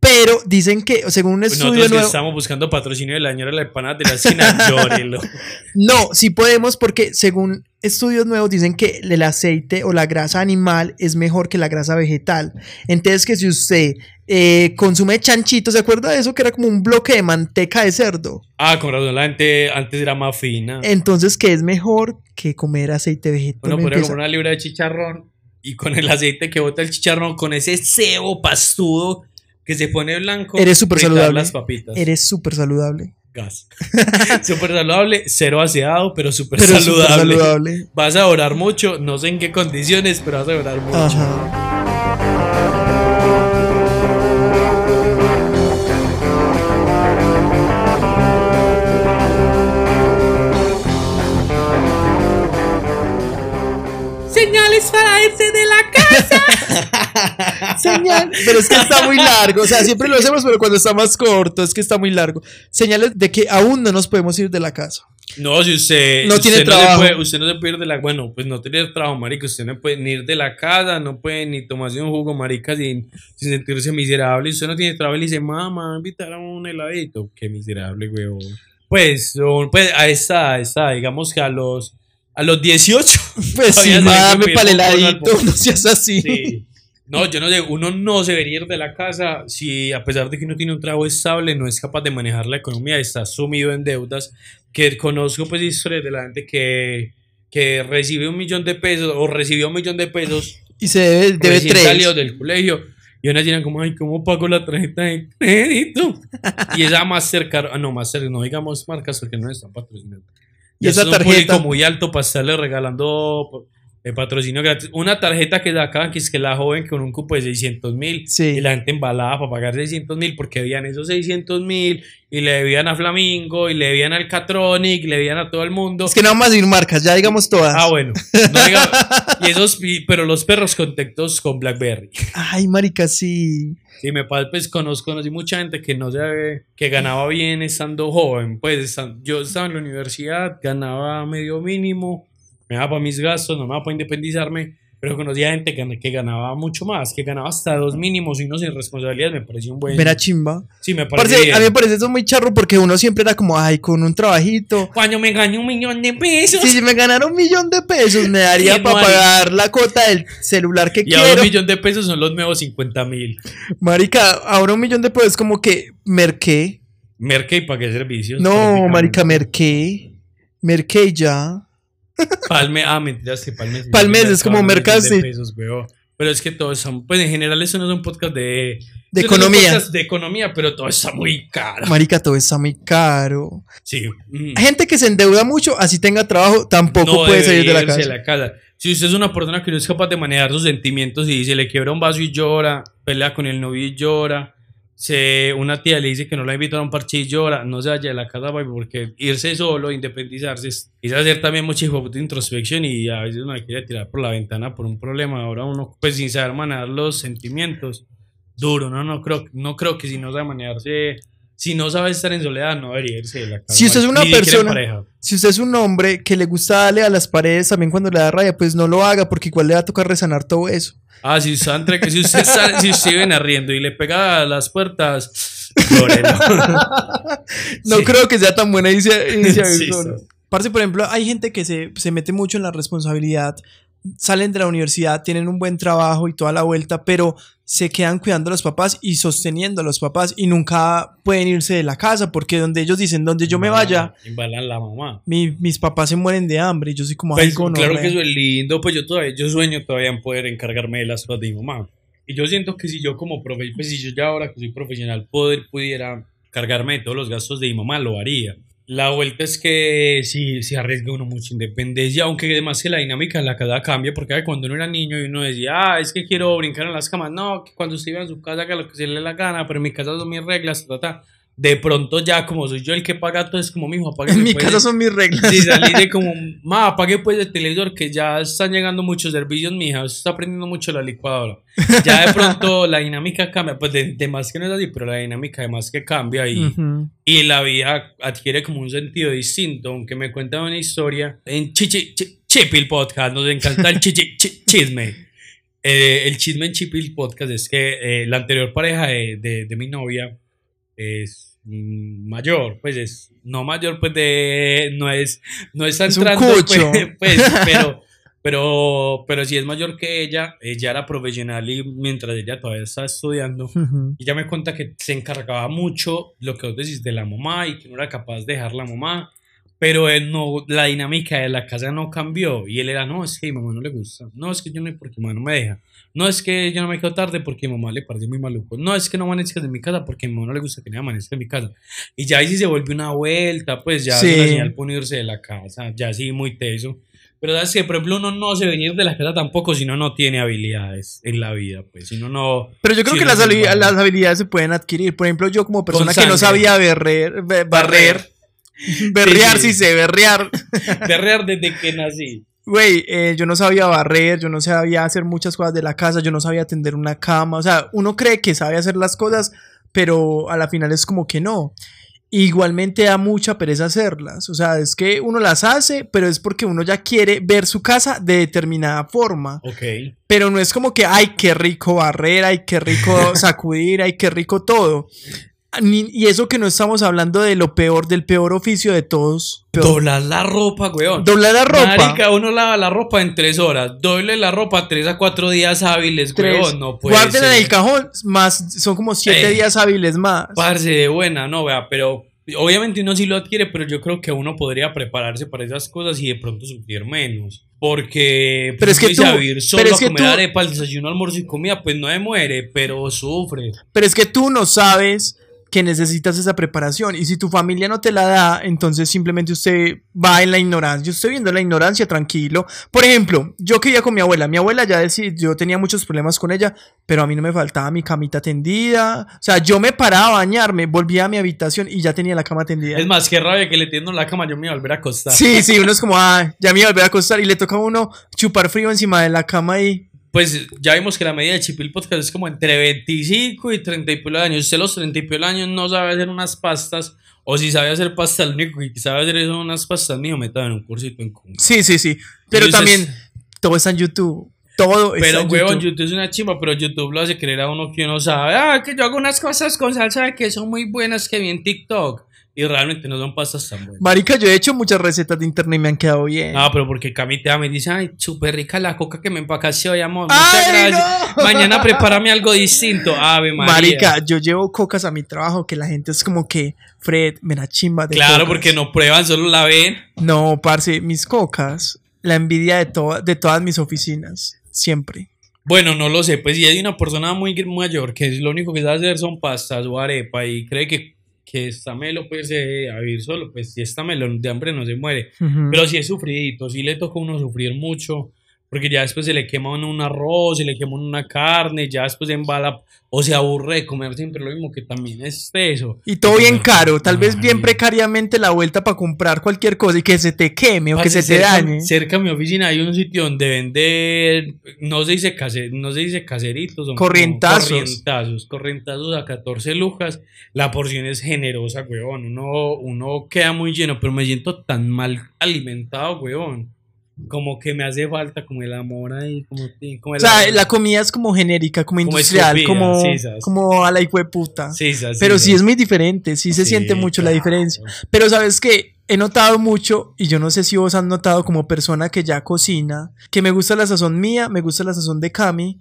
Pero dicen que, según un pues estudio nosotros nuevo. estamos buscando patrocinio del año de la empanada de la esquina, llórelo. No, sí podemos, porque según estudios nuevos dicen que el aceite o la grasa animal es mejor que la grasa vegetal. Entonces, que si usted eh, consume chanchito, ¿se acuerda de eso? Que era como un bloque de manteca de cerdo. Ah, con razón, la gente antes era más fina. Entonces, ¿qué es mejor que comer aceite vegetal? Bueno, podría comer una libra de chicharrón y con el aceite que bota el chicharrón, con ese cebo pastudo que se pone blanco. Eres súper saludable. Las papitas. Eres súper saludable. Gas. súper saludable, cero aseado, pero súper saludable. saludable. Vas a orar mucho, no sé en qué condiciones, pero vas a orar mucho. Ajá. Para irse de la casa. Señal. Pero es que está muy largo. O sea, siempre lo hacemos, pero cuando está más corto, es que está muy largo. Señales de que aún no nos podemos ir de la casa. No, si usted no tiene trabajo. usted no se puede ir de la. Bueno, pues no tiene trabajo, marica. Usted no puede ni ir de la casa, no puede ni tomarse un jugo, marica, sin, sin sentirse miserable. Usted no tiene trabajo y le dice, mamá, invitar a un heladito. Qué miserable, weón. Pues, pues, ahí está, ahí está. Digamos que a los a los 18. Pues sí, dame para el heladito, no seas así. No, yo no sé, uno no se debería ir de la casa si a pesar de que uno tiene un trabajo estable, no es capaz de manejar la economía, está sumido en deudas. Que conozco pues historias de la gente que, que recibe un millón de pesos o recibió un millón de pesos y se debe, debe tres. salió del colegio y una dirán como, ay, ¿cómo pago la tarjeta de crédito? y esa más cerca, ah, no, más cerca, no digamos marcas porque no están patrocinando. Y esa tarjeta. Es un público muy alto para estarle regalando el patrocinio gratis. Una tarjeta que acá, que es que la joven con un cupo de 600 mil. Y la gente embalada para pagar 600 mil porque debían esos 600 mil y le debían a Flamingo y le debían al Catronic, le debían a todo el mundo. Es que no más ir marcas, ya digamos todas. Ah, bueno. y esos, pero los perros contactos con Blackberry. Ay, marica, sí. Sí, me pues conozco, conocí mucha gente que no sabe, que ganaba bien estando joven. Pues yo estaba en la universidad, ganaba medio mínimo, me daba para mis gastos, no me daba para independizarme pero conocía gente que, que, ganaba mucho más, que ganaba hasta dos mínimos y no sin responsabilidad, me pareció un buen... Era chimba. Sí, me parece A mí me parece eso muy charro porque uno siempre era como, ay, con un trabajito. Cuando me gané un millón de pesos. Sí, si me ganara un millón de pesos, me daría para pagar la cuota del celular que y quiero. Y ahora un millón de pesos son los nuevos 50 mil. Marica, ahora un millón de pesos es como que, merqué. Merqué y pagué servicios. No, marica, merqué. Merqué ya. Palme, ah, mentiras que Palme. Palme es como mercado, Pero es que todo son, pues en general eso no es un podcast de... De economía. de economía, pero todo está muy caro. Marica, todo está muy caro. Sí. Mm. Gente que se endeuda mucho, así tenga trabajo, tampoco puede salir de la casa. la casa. Si usted es una persona que no es capaz de manejar sus sentimientos y se le quiebra un vaso y llora, pelea con el novio y llora, se, una tía le dice que no la invita a un parchillo, no se vaya de la casa porque irse solo, independizarse, es, hacer también mucha introspección y a veces uno quiere tirar por la ventana por un problema. Ahora uno, pues sin saber manejar los sentimientos, duro, no, no creo, no creo que si no sabe manejarse si no sabe estar en soledad, no debería irse de la casa. Si usted es una persona, si usted es un hombre que le gusta darle a las paredes también cuando le da raya, pues no lo haga porque igual le va a tocar resanar todo eso. Ah, si usted, si usted, si usted viene arriendo y le pega a las puertas, no creo que sea tan buena iniciativa. Parce, por ejemplo, hay gente que se, se mete mucho en la responsabilidad salen de la universidad, tienen un buen trabajo y toda la vuelta, pero se quedan cuidando a los papás y sosteniendo a los papás y nunca pueden irse de la casa porque donde ellos dicen, donde yo me vaya, la mamá. mis papás se mueren de hambre y yo soy como, pues, Claro que eso es lindo, pues yo todavía, yo sueño todavía en poder encargarme de las cosas de mi mamá. Y yo siento que si yo como profesional, pues si yo ya ahora que soy profesional, poder, pudiera cargarme de todos los gastos de mi mamá, lo haría. La vuelta es que sí, se arriesga uno mucha independencia, aunque además que la dinámica en la casa cambia, porque cuando uno era niño y uno decía, ah, es que quiero brincar en las camas, no, que cuando usted iba en su casa haga lo que se le la gana, pero en mi casa son mis reglas, ta, de pronto ya como soy yo el que paga todo es como mi hijo apague en mi casa son mis reglas y salí de como ma apague pues el televisor que ya están llegando muchos servicios mi hija está aprendiendo mucho la licuadora ya de pronto la dinámica cambia pues de, más que no es así pero la dinámica de más que cambia y, y la vida adquiere como un sentido distinto aunque me cuentan una historia en Chichi Chipil Podcast nos encanta el chichi, chisme. Eh, el chisme en Chipil Podcast es que eh, la anterior pareja de, de, de mi novia es mayor, pues es no mayor, pues de no es no es entrando, pues, pues, pero pero pero si es mayor que ella, ella era profesional y mientras ella todavía está estudiando, ella me cuenta que se encargaba mucho lo que vos decís de la mamá y que no era capaz de dejar la mamá pero él no, la dinámica de la casa no cambió. Y él era, no, es que a mi mamá no le gusta. No, es que yo no, porque mi mamá no me deja. No, es que yo no me quedo tarde porque mi mamá le parece muy maluco. No, es que no amanezcas en mi casa porque a mi mamá no le gusta que me amanezca en mi casa. Y ya ahí sí se vuelve una vuelta, pues ya sí. es una señal ponerse de la casa. Ya sí, muy teso. Pero es que, por ejemplo, uno no se venir de la casa tampoco si uno no tiene habilidades en la vida, pues si uno no... Pero yo creo que las, las, habilidades se pueden adquirir. Por ejemplo, yo como persona que no sabía barrer, barrer berrear, sí, sé, berrear. berrear desde que nací. Güey, eh, yo no sabía barrer, yo no sabía hacer muchas cosas de la casa, yo no sabía tender una cama. O sea, uno cree que sabe hacer las cosas, pero a la final es como que no. Igualmente da mucha pereza hacerlas. O sea, es que uno las hace, pero es porque uno ya quiere ver su casa de determinada forma. Ok. Pero no es como que, ay, qué rico barrer, ay, qué rico sacudir, ay, qué rico todo y eso que no estamos hablando de lo peor, del peor oficio de todos. Doblar la ropa, weón. Doblar la ropa. Marica, uno lava la ropa en tres horas. Doble la ropa tres a cuatro días hábiles, weón. No puede Guarden en el cajón, más, son como siete eh, días hábiles más. Parce de buena, no, vea, pero obviamente uno sí lo adquiere, pero yo creo que uno podría prepararse para esas cosas y de pronto sufrir menos. Porque pero es que tú, solo pero es que comer arepa, el desayuno, almuerzo y comida, pues no me muere, pero sufre. Pero es que tú no sabes que necesitas esa preparación. Y si tu familia no te la da, entonces simplemente usted va en la ignorancia. Yo estoy viendo la ignorancia tranquilo. Por ejemplo, yo que iba con mi abuela. Mi abuela ya decía, yo tenía muchos problemas con ella, pero a mí no me faltaba mi camita tendida. O sea, yo me paraba a bañarme, volvía a mi habitación y ya tenía la cama tendida. Es más, que rabia que le tiendo la cama, yo me iba a volver a acostar. Sí, sí, uno es como, ah, ya me iba a volver a acostar y le toca a uno chupar frío encima de la cama y pues ya vimos que la medida de Chipil Podcast es como entre 25 y 30 y pico años. Usted los 30 y pico años no sabe hacer unas pastas, o si sabe hacer pasta, lo único que sabe hacer son unas pastas mío, meta en un cursito en Sí, sí, sí. Pero también todo está en YouTube. Todo pero, está en huevón, YouTube. YouTube es una chimba, pero YouTube lo hace creer a uno que uno sabe. Ah, que yo hago unas cosas con salsa que son muy buenas que vi en TikTok. Y realmente no son pastas tan buenas. Marica, yo he hecho muchas recetas de internet y me han quedado bien. No, pero porque Camita me dice, ay, súper rica la coca que me empacaste hoy, amor. Muchas gracias. Mañana prepárame algo distinto. Ave María. Marica, yo llevo cocas a mi trabajo que la gente es como que, Fred, me la chimba de Claro, porque no prueban, solo la ven. No, parce, mis cocas, la envidia de, de todas mis oficinas, siempre. Bueno, no lo sé, pues si hay una persona muy mayor que lo único que sabe hacer son pastas o arepa y cree que que está melo pues eh, a vivir solo, pues si está melo de hambre no se muere, pero si es sufridito, si le toca a uno sufrir mucho, porque ya después se le quema uno un arroz, se le quema uno una carne, ya después se embala o se aburre de comer siempre lo mismo, que también es eso. Y todo bien caro, tal vez bien precariamente la vuelta para comprar cualquier cosa y que se te queme o que se te cerca- dañe. Cerca de mi oficina hay un sitio donde vender, no se dice, case- no se dice caseritos, son Corrientazos. corrientazos, corrientazos a 14 lucas. La porción es generosa, weón. Uno, uno queda muy lleno, pero me siento tan mal alimentado, weón. Como que me hace falta como el amor ahí, como, como O sea, amor. la comida es como genérica, como Como industrial, escupida, como, como a la puta. Sí, sí, Pero sí es muy diferente, sí se siente mucho la diferencia. Pero sabes que he notado mucho, y yo no sé si vos has notado como persona que ya cocina, que me gusta la sazón mía, me gusta la sazón de Cami,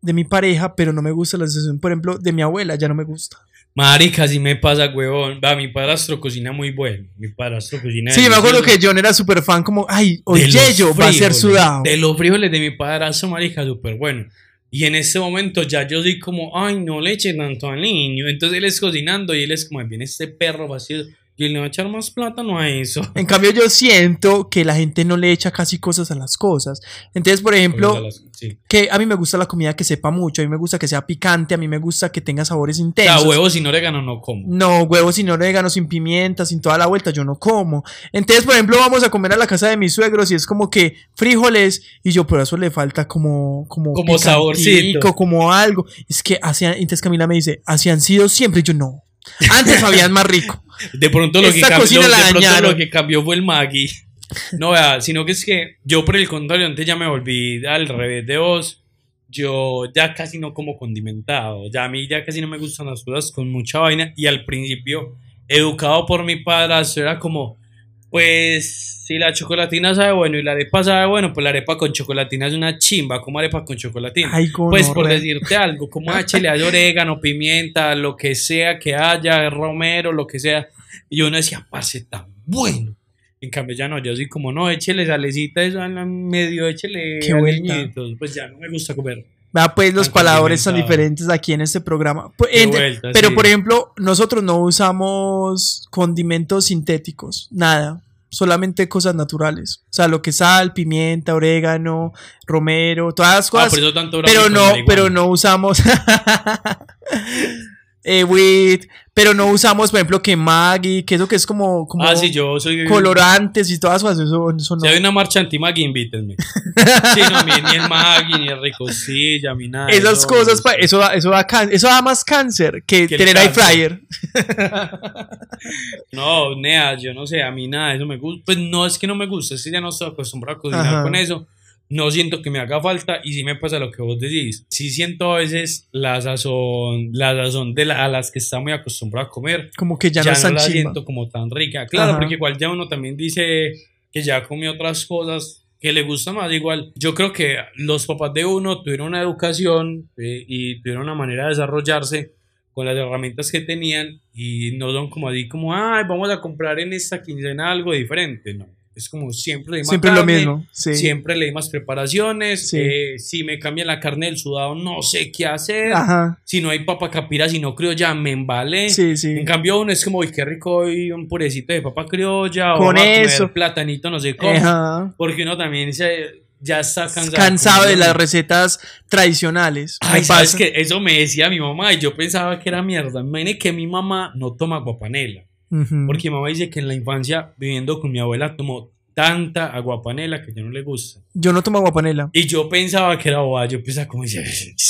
de mi pareja, pero no me gusta la sazón, por ejemplo, de mi abuela, ya no me gusta. Marica, sí me pasa, huevón. Va, mi padrastro cocina muy bueno. Mi padrastro cocina Sí, me acuerdo que. John era súper fan, como, ay, los Yello va a ser sudado. De los frijoles de mi padrastro, marica, súper bueno. Y en ese momento ya yo soy como, ay, no le eche tanto al niño. Entonces él es cocinando y él es como, viene este perro vacío. Y le va a echar más plátano a eso. En cambio, yo siento que la gente no le echa casi cosas a las cosas. Entonces, por ejemplo, Sí. que a mí me gusta la comida que sepa mucho, a mí me gusta que sea picante, a mí me gusta que tenga sabores O sea, intensos. huevos sin orégano no como. No, huevos sin orégano, sin pimienta, sin toda la vuelta, yo no como. Entonces, por ejemplo, vamos a comer a la casa de mis suegros y es como que frijoles y yo por eso le falta como como Como saborcito. como algo. Es que hacían, entonces Camila me dice, así han sido siempre y yo no. Antes sabían más rico. De pronto lo que, cambió, la de pronto lo que cambió fue el Maggi. No, vea, sino que es que yo por el contrario, antes ya me volví al revés de vos. Yo ya casi no como condimentado. Ya a mí ya casi no me gustan las cosas con mucha vaina. Y al principio, educado por mi padrastro, era como, pues si la chocolatina sabe bueno y la arepa sabe bueno, pues la arepa con chocolatina es una chimba. como arepa con chocolatina? Ay, cómo Pues por decirte algo, como échale hay orégano, pimienta, lo que sea que haya, romero, lo que sea. Y uno decía, parce, tan bueno. En cambio, ya no, yo soy como, no, échele salecita, eso en medio, échele Qué. Pues ya no me gusta comer. Vea, pues los palabras condimentado. diferentes aquí en este programa. Pues, vuelta, pero sí. por ejemplo, nosotros no usamos condimentos sintéticos, nada. Solamente cosas naturales. O sea, lo que es sal, pimienta, orégano, romero, todas las Ah, cosas. pero no, pero no usamos eh, pero no usamos, por ejemplo, que Maggi, que eso que es como, como Ah, sí, yo soy. colorantes y todas esas cosas, eso, eso no. Si hay una marcha anti-Maggi, invítenme. sí, no, ni, el Maggi, ni el ricosilla, ni nada. Esas eso, cosas, pa- eso, da, eso, da can- eso da más cáncer que, tener air fryer. No, Nea, yo no sé, a mí nada eso me gusta. Pues no es que no me gusta, es que ya no estoy acostumbrado a cocinar Ajá. con eso. No siento que me haga falta y sí me pasa lo que vos decís. Sí siento a veces la sazón, la sazón de la- a las que está muy acostumbrado a comer. Como que ya, Ya, no es no tan la siento como tan rica. Claro, Ajá. porque igual ya uno también dice que ya comió otras cosas que le gustan más. Igual, yo creo que los papás de uno tuvieron una educación eh, y tuvieron una manera de desarrollarse con las herramientas que tenían y no son como así como, ay, vamos a comprar en esta quincena algo diferente, no. Es como siempre le di más Siempre lo mismo. Sí. Siempre le di más preparaciones. Sí. eh, si me cambian la carne del sudado, no sé qué hacer. Ajá. Si no hay papa capira, si no creo ya me embalé. Sí, sí. En cambio, uno es como, uy, qué rico hoy un purecito de papa criolla Con o comer eso. platanito, no sé cómo. Ajá. Porque uno también se, ya está cansado. Cansado de las recetas tradicionales. Ay, ¿sabes qué? Eso me decía mi mamá y yo pensaba que era mierda. Imagínate que mi mamá no toma guapanela. Porque mi mamá dice que en la infancia, viviendo con mi abuela, tomó tanta aguapanela que ya no le gusta. Yo no tomo guapanela. Y yo pensaba que era boba. Yo pensaba como dice,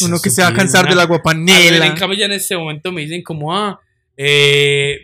Uno que se va a cansar de la En guapanela. cambio, ya en este momento me dicen como, ah, eh,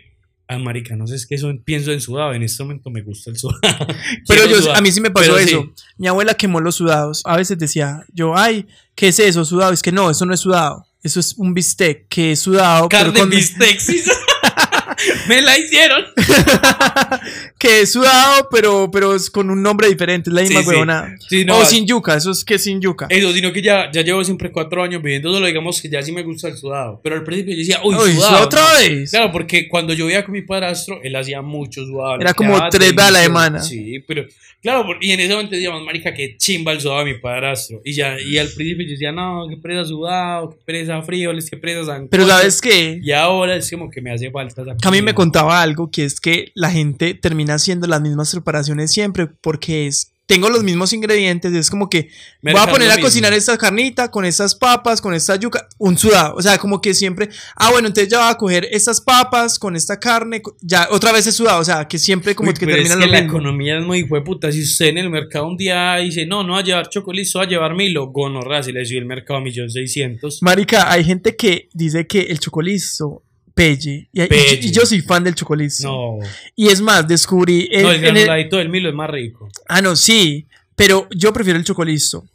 ah, marica, no sé, es que eso pienso en sudado. En este momento me gusta el sudado. Pero yo, a mí sí me pasó Pero sí. eso. Mi abuela quemó los sudados. A veces decía, yo, ay, ¿qué es eso? Sudado. Es que no, eso no es sudado. Eso es un bistec que es sudado. pero Carne con- bistec, sí. me la hicieron. que es sudado, pero, pero es con un nombre diferente. Es la misma Sí, sí. huevonada. Sí, no, o sin yuca. Eso es que es sin yuca. Eso, sino que ya, ya llevo siempre cuatro años viviendo solo, digamos que ya sí me gusta el sudado. Pero al principio yo decía, uy, Uy, sudado. otra no. vez. Claro, porque cuando yo vivía con mi padrastro, él hacía mucho sudado. Era como quedaba tres veces a la semana. Sí, pero claro, y en ese momento decíamos, marica, que chimba el sudado de mi padrastro. Y ya, y al principio yo decía, no, qué presa sudado, qué presa frijoles, qué presa sancocho. Pero ¿sabes qué? Y ahora es como que me hace falta esa Cami me contaba algo que es que la gente termina haciendo las mismas preparaciones siempre porque es tengo los mismos ingredientes, es como que voy a poner a cocinar esta carnita con estas papas, con esta yuca, un sudado, o sea, como que siempre, ah, bueno, entonces ya va a coger estas papas con esta carne, ya otra vez es sudado, o sea, que siempre como Uy, que termina es lo que la mismo. economía es muy puta. Si usted en el mercado un día dice, no, no va a llevar chocolizo, va a llevar Milo, gonorrea, si le subió el mercado a millón seiscientos. Marica, hay gente que dice que el chocolizo pelle, y, y- Pelle. y yo soy fan del chocolizo. No, Y es más, descubrí... en- no, el en el- granuladito del Milo es más rico. Ah, no, sí, pero yo prefiero el chocolizo.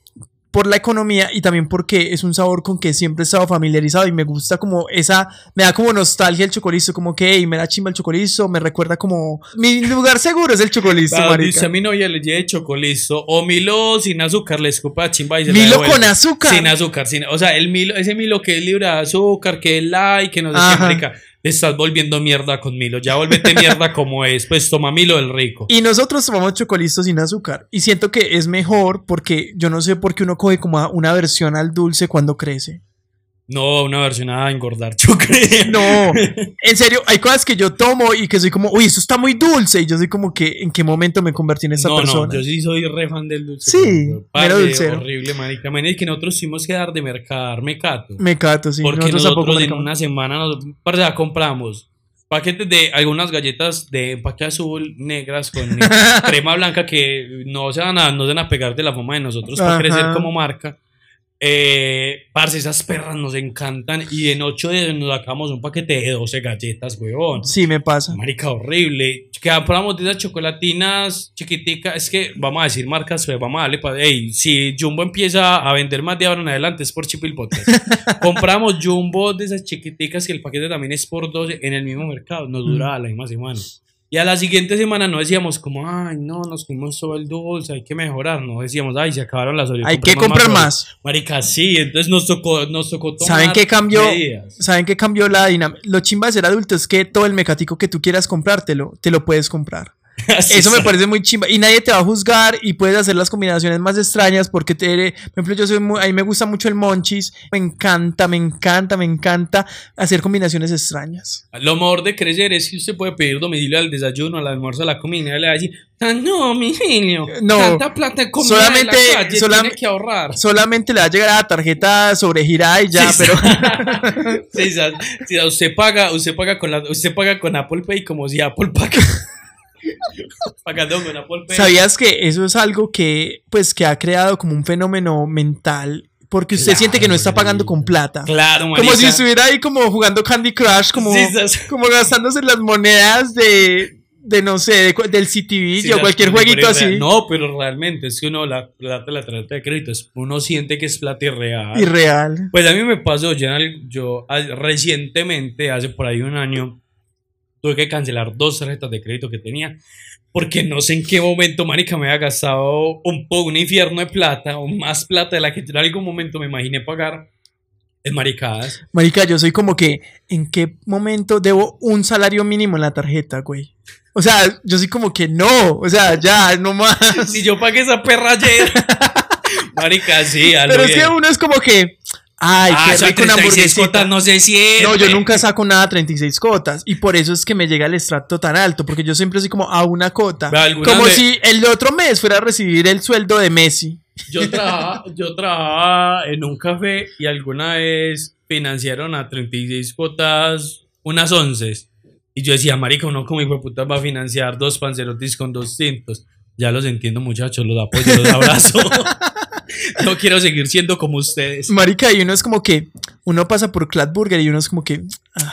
Por la economía y también porque es un sabor con que siempre he estado familiarizado y me gusta como esa, me da como nostalgia el chocolizo, como que hey, me da chimba el chocolizo, me recuerda como mi lugar seguro es el chocolizo, Ah, marica. dice a mi novia le lleve chocolizo o Milo sin azúcar, le escupa chimba y se Milo con azúcar. Sin azúcar, sin, o sea, el Milo, ese Milo que es libre de azúcar, que es light, que no sé estás volviendo mierda con Milo, ya vuélvete mierda como es, pues toma Milo el rico. Y nosotros tomamos chocolizo sin azúcar. Y siento que es mejor porque yo no sé por qué uno coge como una versión al dulce cuando crece. No, una versión a engordar, yo creo. No, en serio, hay cosas que yo tomo y que soy como, uy, esto está muy dulce. Y yo soy como que, ¿en qué momento me convertí en esta no, persona? no, yo sí soy re fan del dulce. Sí, pero, dulcero. horrible, marica. Man, es que nosotros tuvimos que dar de mercar mecato. Me cato, sí. porque nosotros nosotros, en una semana nos, parce, ya compramos paquetes de algunas galletas de empaque azul negras con crema blanca que no se van a, no se van a pegar de la forma de nosotros para Ajá. crecer como marca. Eh, parce, esas perras nos encantan y en 8 días nos sacamos un paquete de 12 galletas, weón. Sí, me pasa. Marica, horrible. Que compramos de esas chocolatinas chiquiticas. Es que vamos a decir marcas, pues vamos a darle para. Ey, si Jumbo empieza a vender más de ahora en adelante, es por Chipil Podcast. compramos Jumbo de esas chiquiticas que el paquete también es por 12 en el mismo mercado. Nos dura la misma semana. Y a la siguiente semana no decíamos como, ay, no, nos fuimos todo el dulce, hay que mejorar. No decíamos, ay, se acabaron las Oreo. Hay que comprar Oreo". más. Marica, sí, entonces nos tocó, nos tocó tomar ¿Saben qué cambió? medidas. ¿Saben qué cambió la dinámica? Lo chimba de ser adulto es que todo el mecatico que tú quieras comprártelo, te lo puedes comprar. Así Eso me parece muy chimba. Y nadie te va a juzgar y puedes hacer las combinaciones más extrañas porque te, por ejemplo, yo soy muy, a mí me gusta mucho el monchis. Me encanta, me encanta, me encanta hacer combinaciones extrañas. Lo mejor de crecer es que usted puede pedir domicilio al desayuno, al almuerzo, a la comida. Y le va a decir, "Ah, no, mi genio. No, Tanta plata de comida solamente- en la calle, solam- tiene que ahorrar. Solamente le va a llegar a la tarjeta sobregirada y ya, Sí, pero sí, sí, sí, usted paga, usted paga con la, usted paga con Apple Pay como si Apple paga. ¿sabías que eso es algo que, pues, que ha creado como un fenómeno mental? Porque usted Claro, siente que no está pagando con plata. Claro, Como si estuviera ahí como jugando Candy Crush, como, Sí, como gastándose las monedas de, de no sé, de del CTV Sí, o cualquier jueguito así. No, pero realmente es que uno la plata la tarjeta de crédito uno siente que es plata irreal. Irreal. Pues a mí me pasó, yo, yo recientemente, hace por ahí un año, tuve que cancelar dos tarjetas de crédito que tenía, porque no sé en qué momento, marica, me había gastado un un infierno de plata, o más plata de la que en algún momento me imaginé pagar en maricadas. Marica, yo soy como que, ¿en qué momento debo un salario mínimo en la tarjeta, güey? O sea, yo soy como que no, o sea, ya, no más. Si yo pagué esa perra ayer, marica, sí, a Pero es bien. que uno es como que, ay, Ah, qué eso de rico una 36 hamburguesita. cotas no se siente. No, yo nunca saco nada a 36 cotas. Y por eso es que me llega el extracto tan alto. Porque yo siempre soy como a una cota. Como si el otro mes fuera a recibir el sueldo de Messi. Yo trabajaba, yo trabajaba en un café y alguna vez financiaron a 36 cuotas unas once. Y yo decía, marica, uno como hijo de puta va a financiar dos panzerotis con dos tintos. Ya los entiendo, muchachos, los apoyo, los abrazo. no quiero seguir siendo como ustedes. Marica, y uno es como que. Uno pasa por Burger y uno es como que.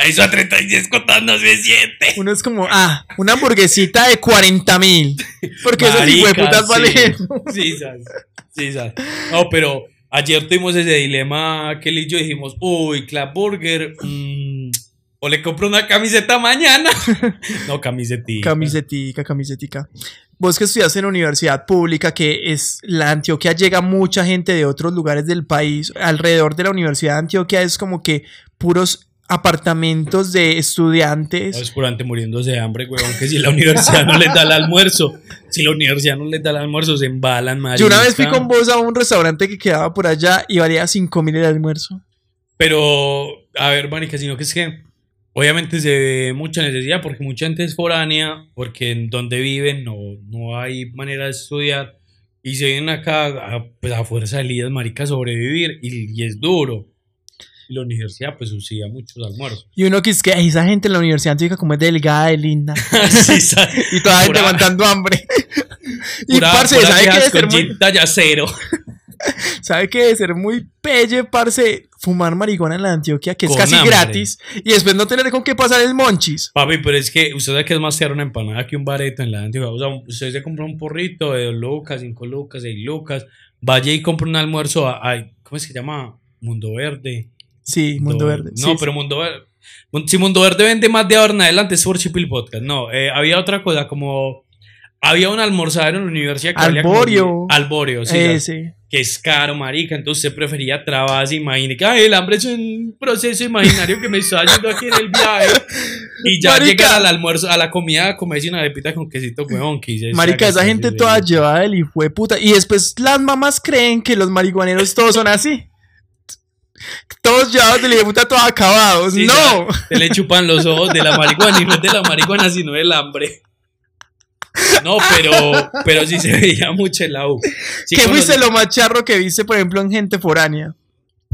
Eso a 36 cuotas no se siente. Uno es como, ah, una hamburguesita de 40 mil. Porque Marica, hijueputas sí. valen. Sí, sas. Sí, sas. No, pero ayer tuvimos ese dilema que él y yo dijimos, uy, Club Burger, mm, o le compro una camiseta mañana. no, camisetita. Camisetica, camisetica. Vos que estudias en universidad pública, que es la Antioquia, llega mucha gente de otros lugares del país. Alrededor de la Universidad de Antioquia es como que puros apartamentos de estudiantes. Es puramente muriéndose de hambre, weón, que si la universidad no les da el almuerzo, si la universidad no les da el almuerzo, se embalan, marica. Yo una vez fui con vos a un restaurante que quedaba por allá y valía 5 mil el almuerzo. Pero, a ver, marica, sino que es que obviamente se ve mucha necesidad porque mucha gente es foránea, porque en donde viven no, no hay manera de estudiar. Y se vienen acá a, pues, a fuerza de líderes, marica, a sobrevivir y, y es duro. Y la universidad, pues, subsidia muchos almuerzos. Y uno que es que esa gente en la universidad antigua como es delgada, de linda. Sí, y toda la gente Pura- aguantando hambre. y pura- parce, puras ¿sabe qué ser con muy, talla cero. sabe qué debe ser muy pelle, parce, fumar marihuana en la Antioquia, que es Con casi hambre. gratis, y después no tener con qué pasar el monchis. Papi, pero es que usted sabe que es más caro una empanada que un bareto en la antigua. O sea, usted se compra un porrito de 2 lucas, 5 lucas, 6 lucas. Vaya y compra un almuerzo a, a- ¿cómo es que se llama? Mundo Verde. Sí, Mundo Do- Verde. No, sí, pero Mundo Verde. Si Mundo Verde vende más de ahora en adelante es por Chipil Podcast. No, eh, había otra cosa como. Había un almorzadero en la universidad que como- Alborio. Alborio, sí. Eh, sí. Que es caro, marica. Entonces usted prefería trabas, imagine que "Ay, el hambre es un proceso imaginario que me está haciendo aquí en el viaje. Y ya Marica. llegar al almuerzo, a la comida, comerse una arepita con quesito, huevón. Que Marica, esa gente toda llevada del hijo de puta. Y después las mamás creen que los marihuaneros todos son así. Todos llevados de puta, todos acabados. Sí, no. Se le chupan los ojos de la marihuana y no es de la marihuana, sino del hambre. No, pero, pero sí se veía mucho en la U. Sí ¿Qué fuiste lo más charro que viste, por ejemplo, en gente foránea?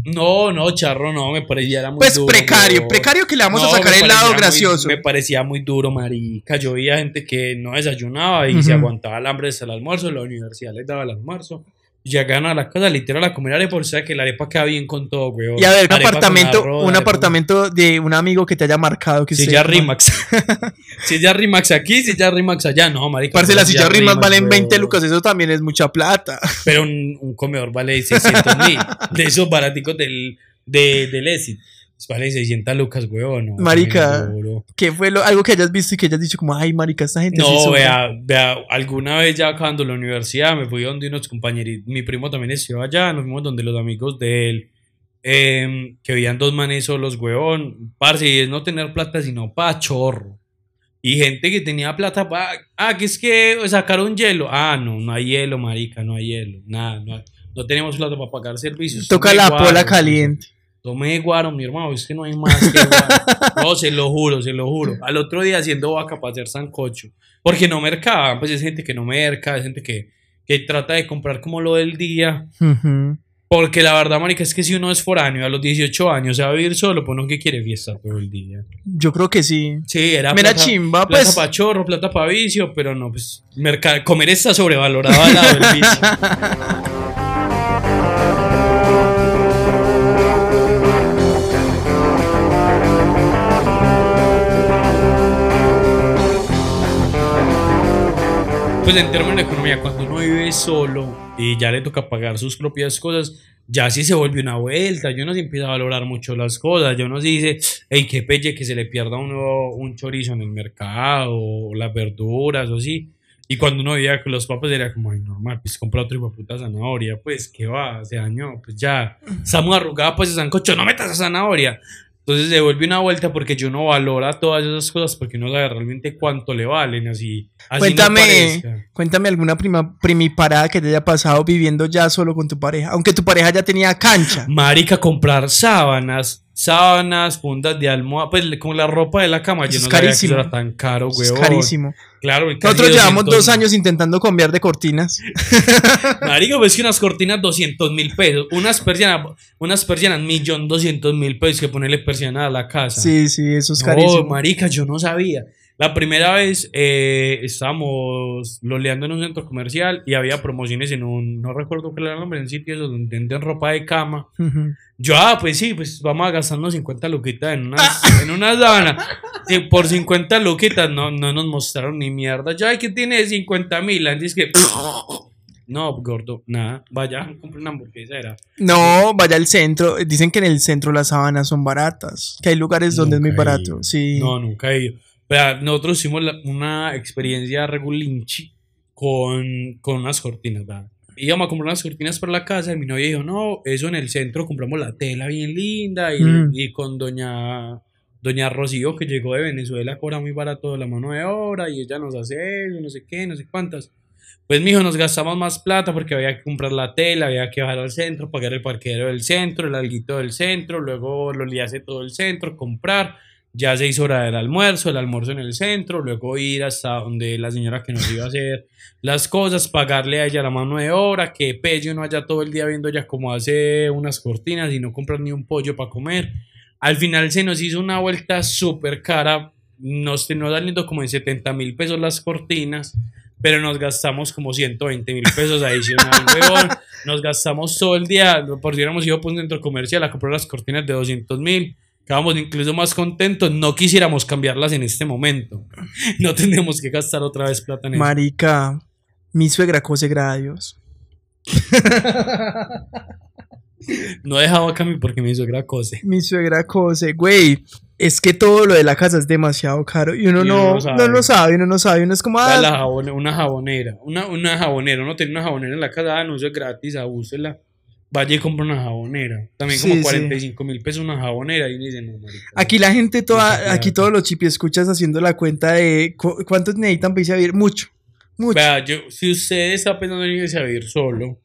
No, no, charro, no, me parecía era muy Pues duro. precario, weón. precario que le vamos No, a sacar el lado muy- gracioso. me parecía muy duro, marica. Yo veía gente que no desayunaba y se aguantaba el hambre hasta el almuerzo. La universidad les daba el almuerzo. Llegaban a la casa, literal, a comer arepa. O sea que la arepa queda bien con todo, weón. Y a ver, un Arepa apartamento, arroz, un arepa con- apartamento de un amigo que te haya marcado. Que Si usted- ya Rimax. si ya Rimax aquí, si ya Rimax allá. No, marica. Parce, las si sillas rimas valen weón. 20 lucas, eso también es mucha plata. Pero un, un comedor vale 600 mil. de esos baraticos del, de, del ESIT. Vale 600 lucas, weón. No, Marica. ¿Qué fue lo, algo que hayas visto y que hayas dicho como, ay, marica, esta gente No, sufre"? vea, vea, alguna vez ya acabando la universidad me fui donde unos compañeros, mi primo también estudió allá, nos fuimos donde los amigos de él, em, que veían dos manes solos, weón, parce, y es no tener plata sino pa' chorro. Y gente que tenía plata pa, ah, que es que sacaron hielo, ah, no, no hay hielo, marica, no hay hielo, nada, no, hay- no tenemos plata para pagar servicios. Toca la pola caliente. Tomé guaro, mi hermano, es que no hay más que guaro. No, se lo juro, se lo juro. Al otro día haciendo vaca para hacer sancocho. Porque no mercaba, pues es gente que no merca, es gente que, que trata de comprar como lo del día. Porque la verdad, marica, es que si uno es foráneo a los 18 años se va a vivir solo, pues uno que quiere fiesta todo el día. Yo creo que sí. Sí, era Mira, plata, chimba, plata pues. para chorro, plata para vicio, pero no, pues comer está sobrevalorado al lado del vicio. Pues en términos de economía, cuando uno vive solo y ya le toca pagar sus propias cosas, ya sí se vuelve una vuelta. Yo no se empieza a valorar mucho las cosas. Yo no se dice, hey, qué pelle que se le pierda uno un chorizo en el mercado, o las verduras, o así. Y cuando uno vivía con los papás era como, ay, normal, pues compra otro hijo de puta zanahoria, pues, ¿qué va? Se dañó, pues ya. Estamos arrugados, pues, ese sancocho, no metas a zanahoria. Entonces se vuelve una vuelta porque yo no valora todas esas cosas porque no sabe realmente cuánto le valen, así. Cuéntame, cuéntame alguna prima, primiparada que te haya pasado viviendo ya solo con tu pareja. Aunque tu pareja ya tenía cancha. Marica, comprar sábanas, sábanas, fundas de almohada, pues con la ropa de la cama, yo Es no sabía que carísimo. eso era tan caro, Es huevón. carísimo. Claro, Nosotros llevamos 200 dos años intentando cambiar de cortinas. Marica, pues que unas cortinas 200 mil pesos, unas persianas, unas persianas millón 200 mil pesos que ponerle persiana a la casa. Sí, sí, eso es No, carísimo. marica, yo no sabía. La primera vez eh, estábamos loleando en un centro comercial y había promociones en un, no recuerdo cuál era el nombre, en sitios donde venden ropa de cama. Yo, ah, pues sí, pues vamos a gastarnos 50 luquitas en unas, en una sábana. Sí, por 50 luquitas no, no nos mostraron ni mierda. Ya, ¿qué tiene de 50 mil? Antes que... No, gordo, nada. Vaya, compre una hamburguesa. Era. No, vaya al centro. Dicen que en el centro las sábanas son baratas. Que hay lugares donde es muy barato. Sí. No, nunca he ido. Nosotros hicimos la- una experiencia regulinchi con, con unas cortinas, ¿verdad? Íbamos a comprar unas cortinas para la casa y mi novia dijo, no, eso en el centro compramos la tela bien linda y, Mm. y con doña, doña Rocío que llegó de Venezuela cobra muy barato la mano de obra y ella nos hace eso, no sé qué, no sé cuántas. Pues mijo, nos gastamos más plata porque había que comprar la tela, había que bajar al centro, pagar el parquero del centro, el alguito del centro, luego lo liase todo el centro, comprar. Ya se hizo hora del almuerzo, el almuerzo en el centro, luego ir hasta donde la señora que nos iba a hacer las cosas, pagarle a ella la mano de obra, que Pello no haya todo el día viendo ya cómo hace unas cortinas y no comprar ni un pollo para comer. Al final se nos hizo una vuelta súper cara, nos terminó saliendo como en 70 mil pesos las cortinas, pero nos gastamos como 120 mil pesos adicional, weón. Nos gastamos todo el día, por si hubiéramos ido por un centro comercial a comprar las cortinas de 200 mil Quedamos incluso más contentos, no quisiéramos cambiarlas en este momento. No tendríamos que gastar otra vez plata en eso. Marica, mi suegra cose gradios. No he dejado a mí porque mi suegra cose. Mi suegra cose, güey. Es que todo lo de la casa es demasiado caro y uno Y no, uno no, no sabe. lo sabe, uno no sabe, uno es como, ah, la jabone- una jabonera, una, una jabonera, uno tiene una jabonera en la casa, ah, no eso es gratis, abúsela. Vaya y compra una jabonera. También como sí. 45 mil pesos una jabonera. Y uno dice, no, marica. Aquí la gente toda, aquí todos los chipi escuchas haciendo la cuenta de cu- cuántos necesitan para irse a vivir. Mucho, mucho. Vea, yo, si usted está pensando en irse a vivir solo,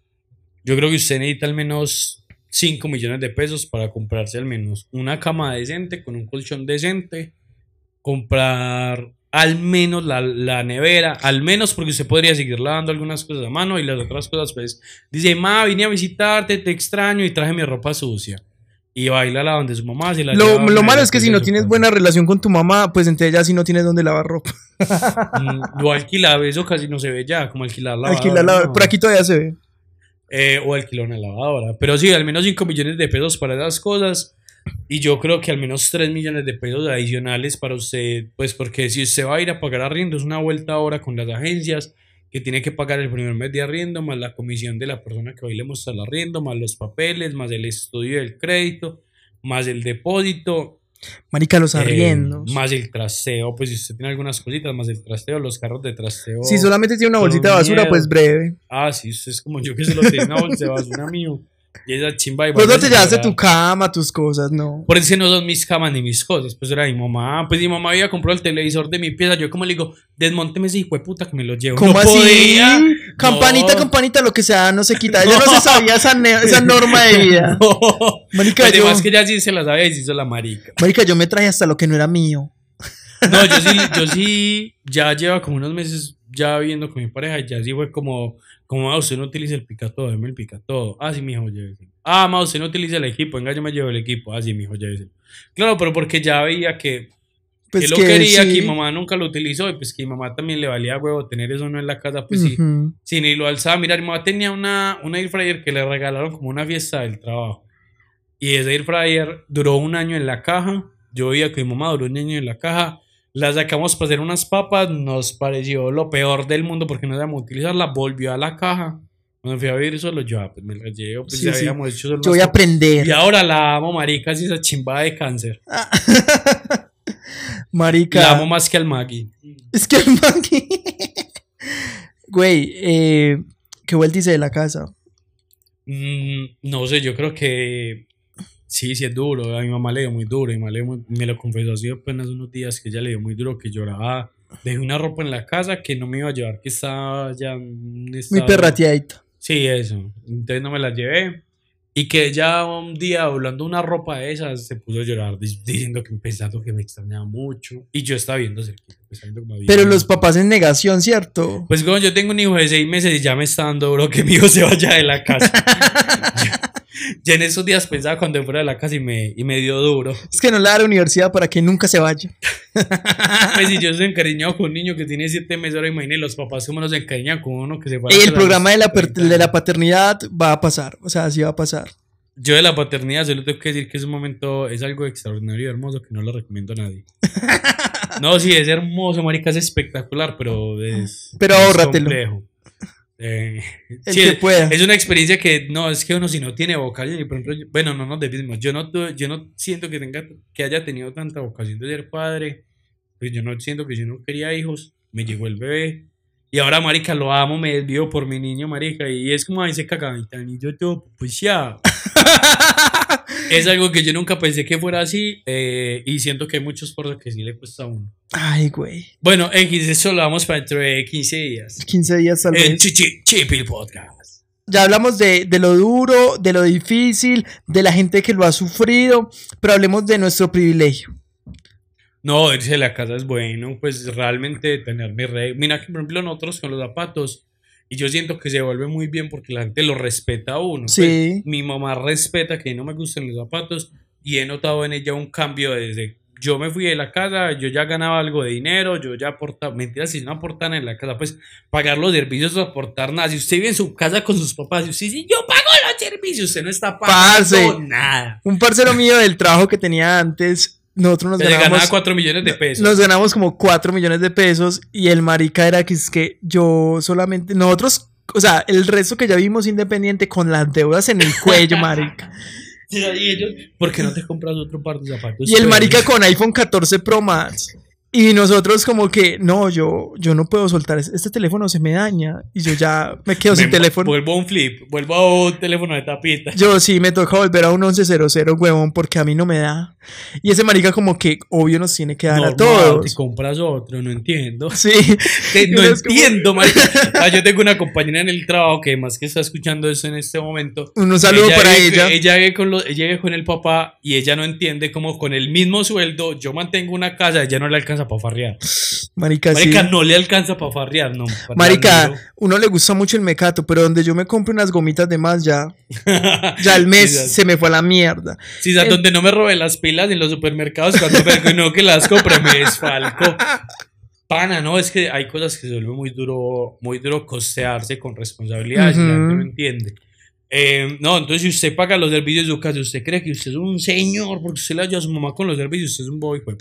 yo creo que usted necesita al menos 5 millones de pesos para comprarse al menos una cama decente con un colchón decente, comprar al menos la, la nevera, al menos porque usted podría seguir lavando algunas cosas a mano y las otras cosas pues dice, ma, vine a visitarte, te extraño y traje mi ropa sucia. Y baila la donde su mamá se la Lo, lleva malo es que si no tienes buena relación con tu mamá, pues entre ellas sí no tienes dónde lavar ropa. Mm, Lo alquilaba, eso casi no se ve ya, como alquilar la Alquilar la- Por aquí todavía se ve. Eh, o alquilar una lavadora. Pero sí, al menos 5 millones de pesos para esas cosas. Y yo creo que al menos 3 millones de pesos adicionales para usted. Pues porque si usted va a ir a pagar arriendo, es una vuelta ahora con las agencias que tiene que pagar el primer mes de arriendo, más la comisión de la persona que va y le muestra el arriendo, más los papeles, más el estudio del crédito, más el depósito. Marica, los eh, arriendos. más el trasteo, pues si usted tiene algunas cositas, más el trasteo, los carros de trasteo. si solamente tiene una bolsita de basura, miedo. pues breve. Ah, sí, usted es como yo que se lo tiene una bolsa de basura mío. Y esa chimba y Pues no te llevaste tu cama, tus cosas, no. Por eso no son mis camas ni mis cosas, pues era mi mamá. Pues mi mamá había comprado el televisor de mi pieza. Yo como le digo, desmonteme ese hijo de puta que me lo llevo. ¿Cómo no así? podía. Campanita, No. campanita, lo que sea, no se quita. Ella no se sabía esa, esa norma de vida. Marica, Pues yo, además que ya sí se la sabía y se hizo la marica. marica, yo me traje hasta lo que no era mío. No, yo sí, yo sí, ya lleva como unos meses ya viviendo con mi pareja y ya sí fue como, como, ah, usted no utiliza el picatodo, deme el picatodo. Ah, sí, mijo, llévese. Ah, ma, usted no utiliza el equipo, venga, yo me llevo el equipo. Ah, sí, mijo, llévese. Claro, pero porque ya veía que, Pues que lo que quería, sí. que mi mamá nunca lo utilizó y pues que mi mamá también le valía huevo tener eso no en la casa, pues sí. Sí, ni lo alzaba. Mira, mi mamá tenía una, una air fryer que le regalaron como una fiesta del trabajo. Y ese air fryer duró un año en la caja. Yo veía que mi mamá duró un año en la caja. La sacamos para hacer unas papas. Nos pareció lo peor del mundo porque no sabíamos utilizarla. Volvió a la caja. Cuando fui a vivir solo, yo ah, pues me la llevo. Pues Sí, ya sí. habíamos hecho solo Yo voy a aprender. Y ahora la amo, marica, así esa chimbada de cáncer. Marica. La amo más que al Maggie. Es que el Maggie. Güey, eh, ¿qué vuelta hice de la casa? Mm, no sé, yo creo que sí, sí es duro. A mi mamá le dio muy duro. Mi mamá le dio muy- me lo confesó así apenas unos días que ella le dio muy duro, que lloraba. Dejé una ropa en la casa que no me iba a llevar, que estaba ya un Muy perrateadito. Sí, eso. Entonces no me la llevé. Y que ella un día hablando una ropa de esas se puso a llorar di- diciendo que pensando que me extrañaba mucho. Y yo estaba viendo cerquita. Pero los papás en negación, ¿cierto? Pues como yo tengo un hijo de seis meses y ya me está dando duro que mi hijo se vaya de la casa. ya en esos días pensaba cuando fuera de la casa y me, y me dio duro. Es que no le da la universidad para que nunca se vaya. Pues si yo soy encariñado con un niño que tiene siete meses, ahora imagínate los papás cómo nos encariñan con uno que se fue a Y la el programa de la, per- 30 de la paternidad va a pasar. O sea, sí va a pasar. Yo de la paternidad solo tengo que decir que es un momento, es algo extraordinario y hermoso que no lo recomiendo a nadie. No, sí, es hermoso, marica, es espectacular, pero es, Pero es ahórratelo. complejo. Eh, El sí, que pueda. Es una experiencia que no, es que uno si no tiene vocación, y por ejemplo, yo- bueno, no nos desviemos, yo no, yo no siento que tenga, que haya tenido tanta vocación de ser padre, pues yo no siento que yo no quería hijos, me llegó el bebé, y ahora, marica, lo amo, me desvío por mi niño, marica, y es como ahí se cagan, y yo todo, pues ya. es algo que yo nunca pensé que fuera así, eh, y siento que hay muchos cosas que sí le cuesta a uno. Ay, güey. Bueno, X, eso lo vamos para dentro de 15 días. 15 días tal En Chipil Podcast. Ya hablamos de, de lo duro, de lo difícil, de la gente que lo ha sufrido, pero hablemos de nuestro privilegio. No, irse de la casa es bueno, pues realmente tener mi regla. Mira que, por ejemplo, nosotros con los zapatos, y yo siento que se vuelve muy bien porque la gente lo respeta a uno. Pues, Sí. mi mamá respeta que no me gusten los zapatos y he notado en ella un cambio desde yo me fui de la casa, yo ya ganaba algo de dinero, yo ya aportaba, mentira, si no aportan en la casa, pues pagar los servicios o aportar nada. Si usted vive en su casa con sus papás y usted dice, yo pago los servicios, usted no está pagando Parce. nada. Un parcero mío del trabajo que tenía antes, nosotros nos le ganaba ganamos 4 millones de pesos. Nos ganamos como 4 millones de pesos y el marica era que es que yo solamente, nosotros, o sea, el resto que ya vimos independiente con las deudas en el cuello, marica. Y ellos, ¿por qué no te compras otro par de zapatos? Y el Pues, marica con iPhone 14 Pro Max. Y nosotros como que, no, yo, yo no puedo soltar, es- este teléfono se me daña y yo ya me quedo sin me- teléfono. Vuelvo a un flip, vuelvo a un teléfono de tapita. Yo sí me toca volver a un 1100, huevón, porque a mí no me da. Y ese marica como que obvio nos tiene que dar a Normal, todos. Te compras otro, no entiendo. Sí. Y no es como- entiendo, marica. Ah, yo tengo una compañera en el trabajo que más que está escuchando eso en este momento. Un saludo para vive- ella. Ella vive, con los- ella vive con el papá y ella no entiende cómo con el mismo sueldo yo mantengo una casa, ella no le alcanza para farrear. Marica, sí. Marica, no le alcanza para farrear, no. Marica, uno le gusta mucho el mecato, pero donde yo me compre unas gomitas de más ya, ya el mes Sí, se me fue a la mierda. Sí, o sea, donde no me robe las pilas en los supermercados cuando me, no que las compre, me desfalco. Pana, no, es que hay cosas que se vuelven muy duro, muy duro costearse con responsabilidades y la gente no entiende. Eh, no, entonces si usted paga los servicios de su casa, usted cree que usted es un señor porque usted le ayuda a su mamá con los servicios, usted es un bobo hijo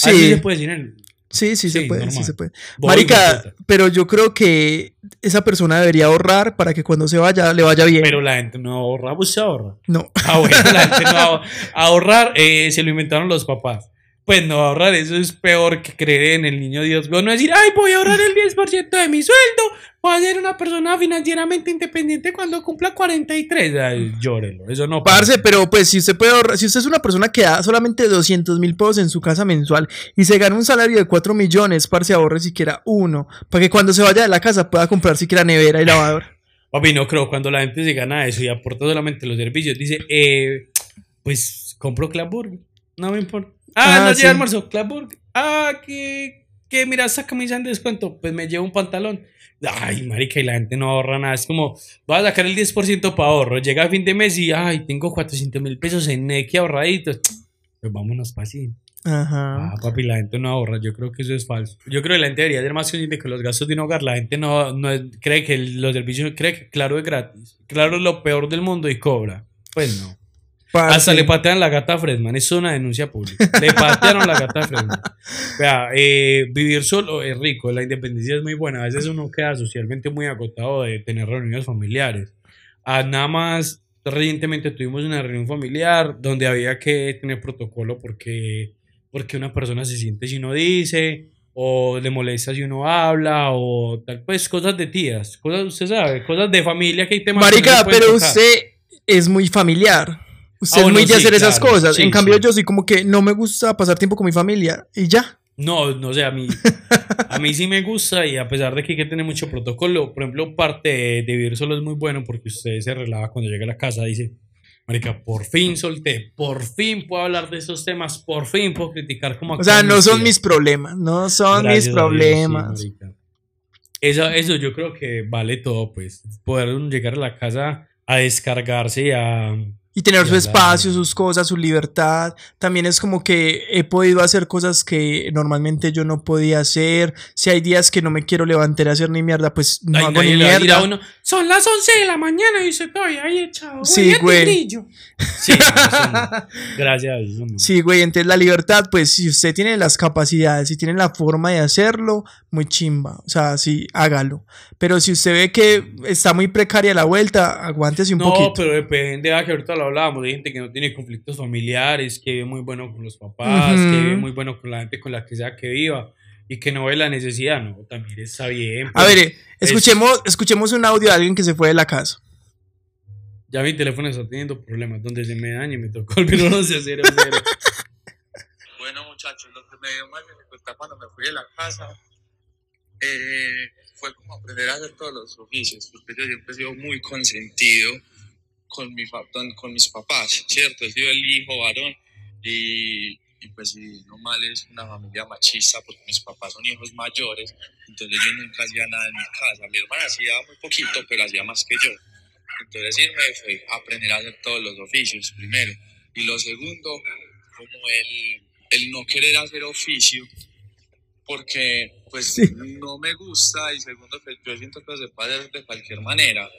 puta. Así Sí, se puede en sí, sí, se Sí, puede, sí se puede. de Marica, pero yo creo que esa persona debería ahorrar para que cuando se vaya le vaya bien. Pero la gente no ahorra, pues se ahorra. no. Ah, bueno, la gente no ahor- ahorrar eh, se lo inventaron los papás. Pues no ahorrar, eso es peor que creer en el niño Dios. No decir, ay, voy a ahorrar el 10% de mi sueldo, voy a ser una persona financieramente independiente cuando cumpla 43. Ay, llórelo, eso no. Parce, pero pues si usted puede ahorrar, si usted es una persona que da solamente 200 mil pesos en su casa mensual y se gana un salario de 4 millones, parce, ahorre siquiera uno, para que cuando se vaya de la casa pueda comprar siquiera nevera y lavadora. Papi, no creo, cuando la gente se gana eso y aporta solamente los servicios, dice, eh, pues compro Clapburg, no me importa. Ah, Ah, no sí. llega almuerzo. Ah, que, que mira, esa camisa en descuento, pues me llevo un pantalón. Ay, marica, y la gente no ahorra nada. Es como, voy a sacar el 10% para ahorro. Llega a fin de mes y, ay, tengo 400 mil pesos en Nequi ahorraditos. Pues vámonos para así. Ajá. Ah, papi, la gente no ahorra. Yo creo que eso es falso. Yo creo que la gente debería ser más consciente que los gastos de un hogar. La gente no, no es- cree que los servicios, cree que claro es gratis. Claro es lo peor del mundo y cobra. Pues no. Parce. Hasta le patean la gata a Fredman. Es una denuncia pública. Le patearon la gata a Fredman. Vea, eh, vivir solo es rico. La independencia es muy buena. A veces uno queda socialmente muy agotado de tener reuniones familiares. Ah, nada más, recientemente tuvimos una reunión familiar donde había que tener protocolo porque, porque una persona se siente si uno dice o le molesta si uno habla o tal pues cosas de tías, cosas usted sabe, cosas de familia que hay temas que no Marica, pueden pero tocar. usted es muy familiar. Usted Ah, es bueno, muy de sí, hacer esas claro. cosas. Sí, en cambio, sí. yo soy como que no me gusta pasar tiempo con mi familia y ya. No, no sé, a mí, a mí sí me gusta y a pesar de que hay que tener mucho protocolo, por ejemplo, parte de, de vivir solo es muy bueno porque usted se relaja cuando llega a la casa, dice, marica, por fin solté, por fin puedo hablar de esos temas, por fin puedo criticar como O sea, no son mis problemas, no son mis problemas. eso, eso yo creo que vale todo, pues, poder llegar a la casa a descargarse y a... y tener Y su espacio, sus cosas, su libertad. También es como que he podido hacer cosas que normalmente yo no podía hacer. Si hay días que no me quiero levantar a hacer ni mierda, pues no Ay, hago ni a a mierda. uno, son las 11 de la mañana y se todavía ahí echado. Sí, güey. tigrillo". Sí, no, no. gracias a Dios. eso no. Sí, güey, entonces la libertad, pues si usted tiene las capacidades, si tiene la forma de hacerlo, muy chimba. O sea, sí, hágalo. Pero si usted ve que está muy precaria la vuelta, aguántese un No, poquito. pero depende, ah, que ahorita lo hablábamos, de gente que no tiene conflictos familiares, que vive muy bueno con los papás, que vive muy bueno con la gente con la que sea que viva y que no ve la necesidad, no, también está bien. A pues. ver, eh, escuchemos, escuchemos un audio de alguien que se fue de la casa. Ya mi teléfono está teniendo problemas, donde se me dañe me tocó el 1100. Bueno, muchachos, lo que me dio más dificultad cuando me fui de la casa eh, fue como aprender a hacer todos los oficios, porque yo siempre he sido muy consentido con, mi, con mis papás, ¿cierto? He sido el hijo varón y y pues si no mal es una familia machista porque mis papás son hijos mayores, entonces yo nunca hacía nada en mi casa. Mi hermana hacía muy poquito, pero hacía más que yo. Entonces irme fue aprender a hacer todos los oficios primero. Y lo segundo, como el, el no querer hacer oficio, porque pues no me gusta y segundo que yo siento que se puede hacer de cualquier manera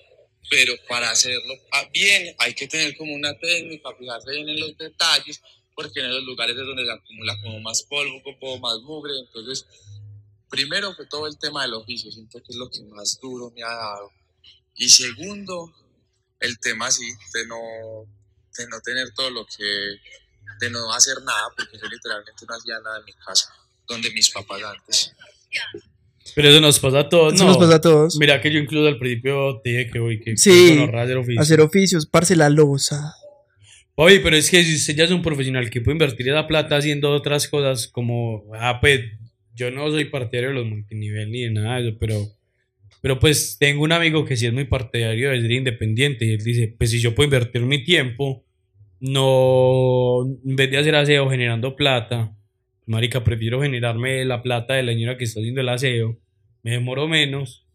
pero para hacerlo bien hay que tener como una técnica, fijarse bien en los detalles porque en esos lugares es donde se acumula como más polvo, como más mugre. Entonces, primero fue todo el tema del oficio, siento que es lo que más duro me ha dado. Y segundo, el tema así de no, de no tener todo lo que, de no hacer nada, porque yo literalmente no hacía nada en mi casa, donde mis papás antes. Pero eso nos pasa a todos, Eso nos pasa a todos. Mira que yo incluso al principio te dije que voy que Sí, hacer oficio. Hacer oficios, parce la losa. Oye, pero es que si usted ya es un profesional que puede invertir esa plata haciendo otras cosas como, ah, pues yo no soy partidario de los multinivel ni de nada de eso, pero, pero pues tengo un amigo que sí es muy partidario de ser independiente y él dice, pues si yo puedo invertir mi tiempo, no, en vez de hacer aseo generando plata, marica, prefiero generarme la plata de la señora que está haciendo el aseo, me demoro menos.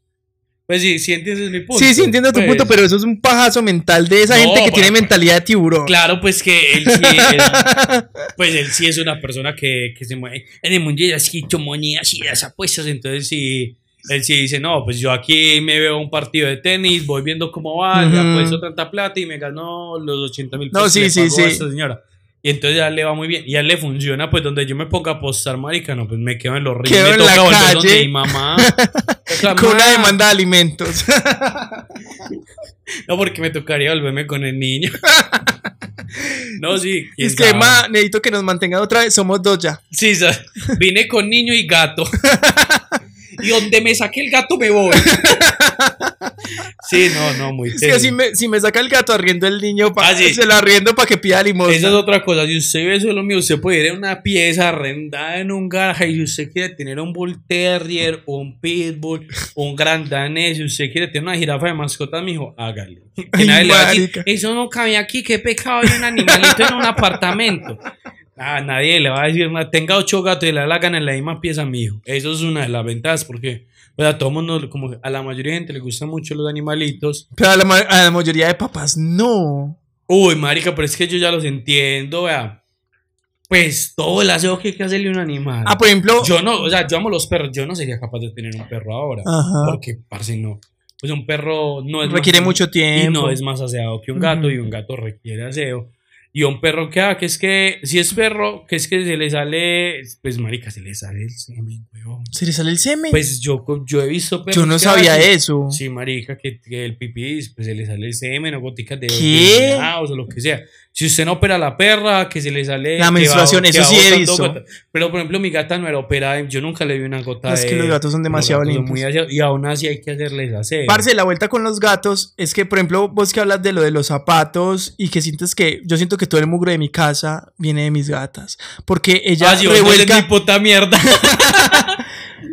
Pues sí, sí entiendes mi punto. Sí, sí, entiendo tu Pues, punto, pero eso es un pajazo mental de esa No, gente que para- tiene mentalidad de tiburón. Claro, pues que él sí es, pues él sí es una persona que, que se mueve en el mundo de las criptomonedas y las apuestas. Entonces, sí, él sí dice: No, pues yo aquí me veo un partido de tenis, voy viendo cómo va, le Ujú. apuesto tanta plata y me gano los 80 mil No, pesos. sí, que le sí, pago a sí. esta señora. Y entonces ya le va muy bien. Y a él le funciona, pues donde yo me ponga a apostar, marica, no, pues me quedo en los ríos. Quedo Me en toca la calle. donde mi mamá. Con una "Ma". demanda de alimentos. No, porque me tocaría volverme con el niño. no, sí. es que, ma, necesito que nos mantengan otra vez. Somos dos ya. Sí, vine con niño y gato. y donde me saque el gato me voy. sí, no, no, muy Es que si me, si me saca el gato, arriendo el niño, pa- Ah, sí. se lo arriendo para que pida limosna. Esa es otra cosa. Si usted ve eso lo mío, usted puede ir a una pieza arrendada en un garaje y si usted quiere tener un Bull Terrier, un Pitbull, un Gran Danés, si usted quiere tener una jirafa de mascota, mijo, hágale. Que Ay, nadie le va a decir, eso no cabe aquí, qué pecado hay un animalito en un apartamento. Ah, nadie le va a decir. Tenga ocho gatos y la gana en la misma pieza, mijo. Eso es una de las ventajas porque pues, a todo mundo, como a la mayoría de gente le gustan mucho los animalitos. Pero a la, a la mayoría de papás, no. Uy, marica, pero es que yo ya los entiendo, vea. Pues todo el aseo que hay que hacerle a un animal. Ah, por ejemplo. Yo no, o sea, yo amo los perros. Yo no sería capaz de tener un perro ahora. Ajá. Porque, parce, no. Pues un perro no es Requiere más- mucho Y tiempo. no es más aseado que un gato. Ujú. Y un gato requiere aseo. Y un perro que, ah, que es que, si es perro, que es que se le sale, pues, marica, se le sale el semen, weón. ¿Se le sale el semen? Pues yo, yo he visto perros Yo no que sabía eso. Sí, marica, que, que el pipí pues, se le sale el semen o goticas de ¿Qué? o lo que sea. Si usted no opera la perra, que se le sale. La va- menstruación, que eso va sí he visto. gotas. Pero por ejemplo, mi gata no era operada. Yo nunca le vi una gota Es de. que los gatos son demasiado limpios. muy aseados, y aún así hay que hacerles aseo. Parce, la vuelta con los gatos es que, por ejemplo, vos que hablas de lo de los zapatos y que sientes que yo siento que todo el mugre de mi casa viene de mis gatas. Porque ella Ah, eres revuelca. mi puta mierda.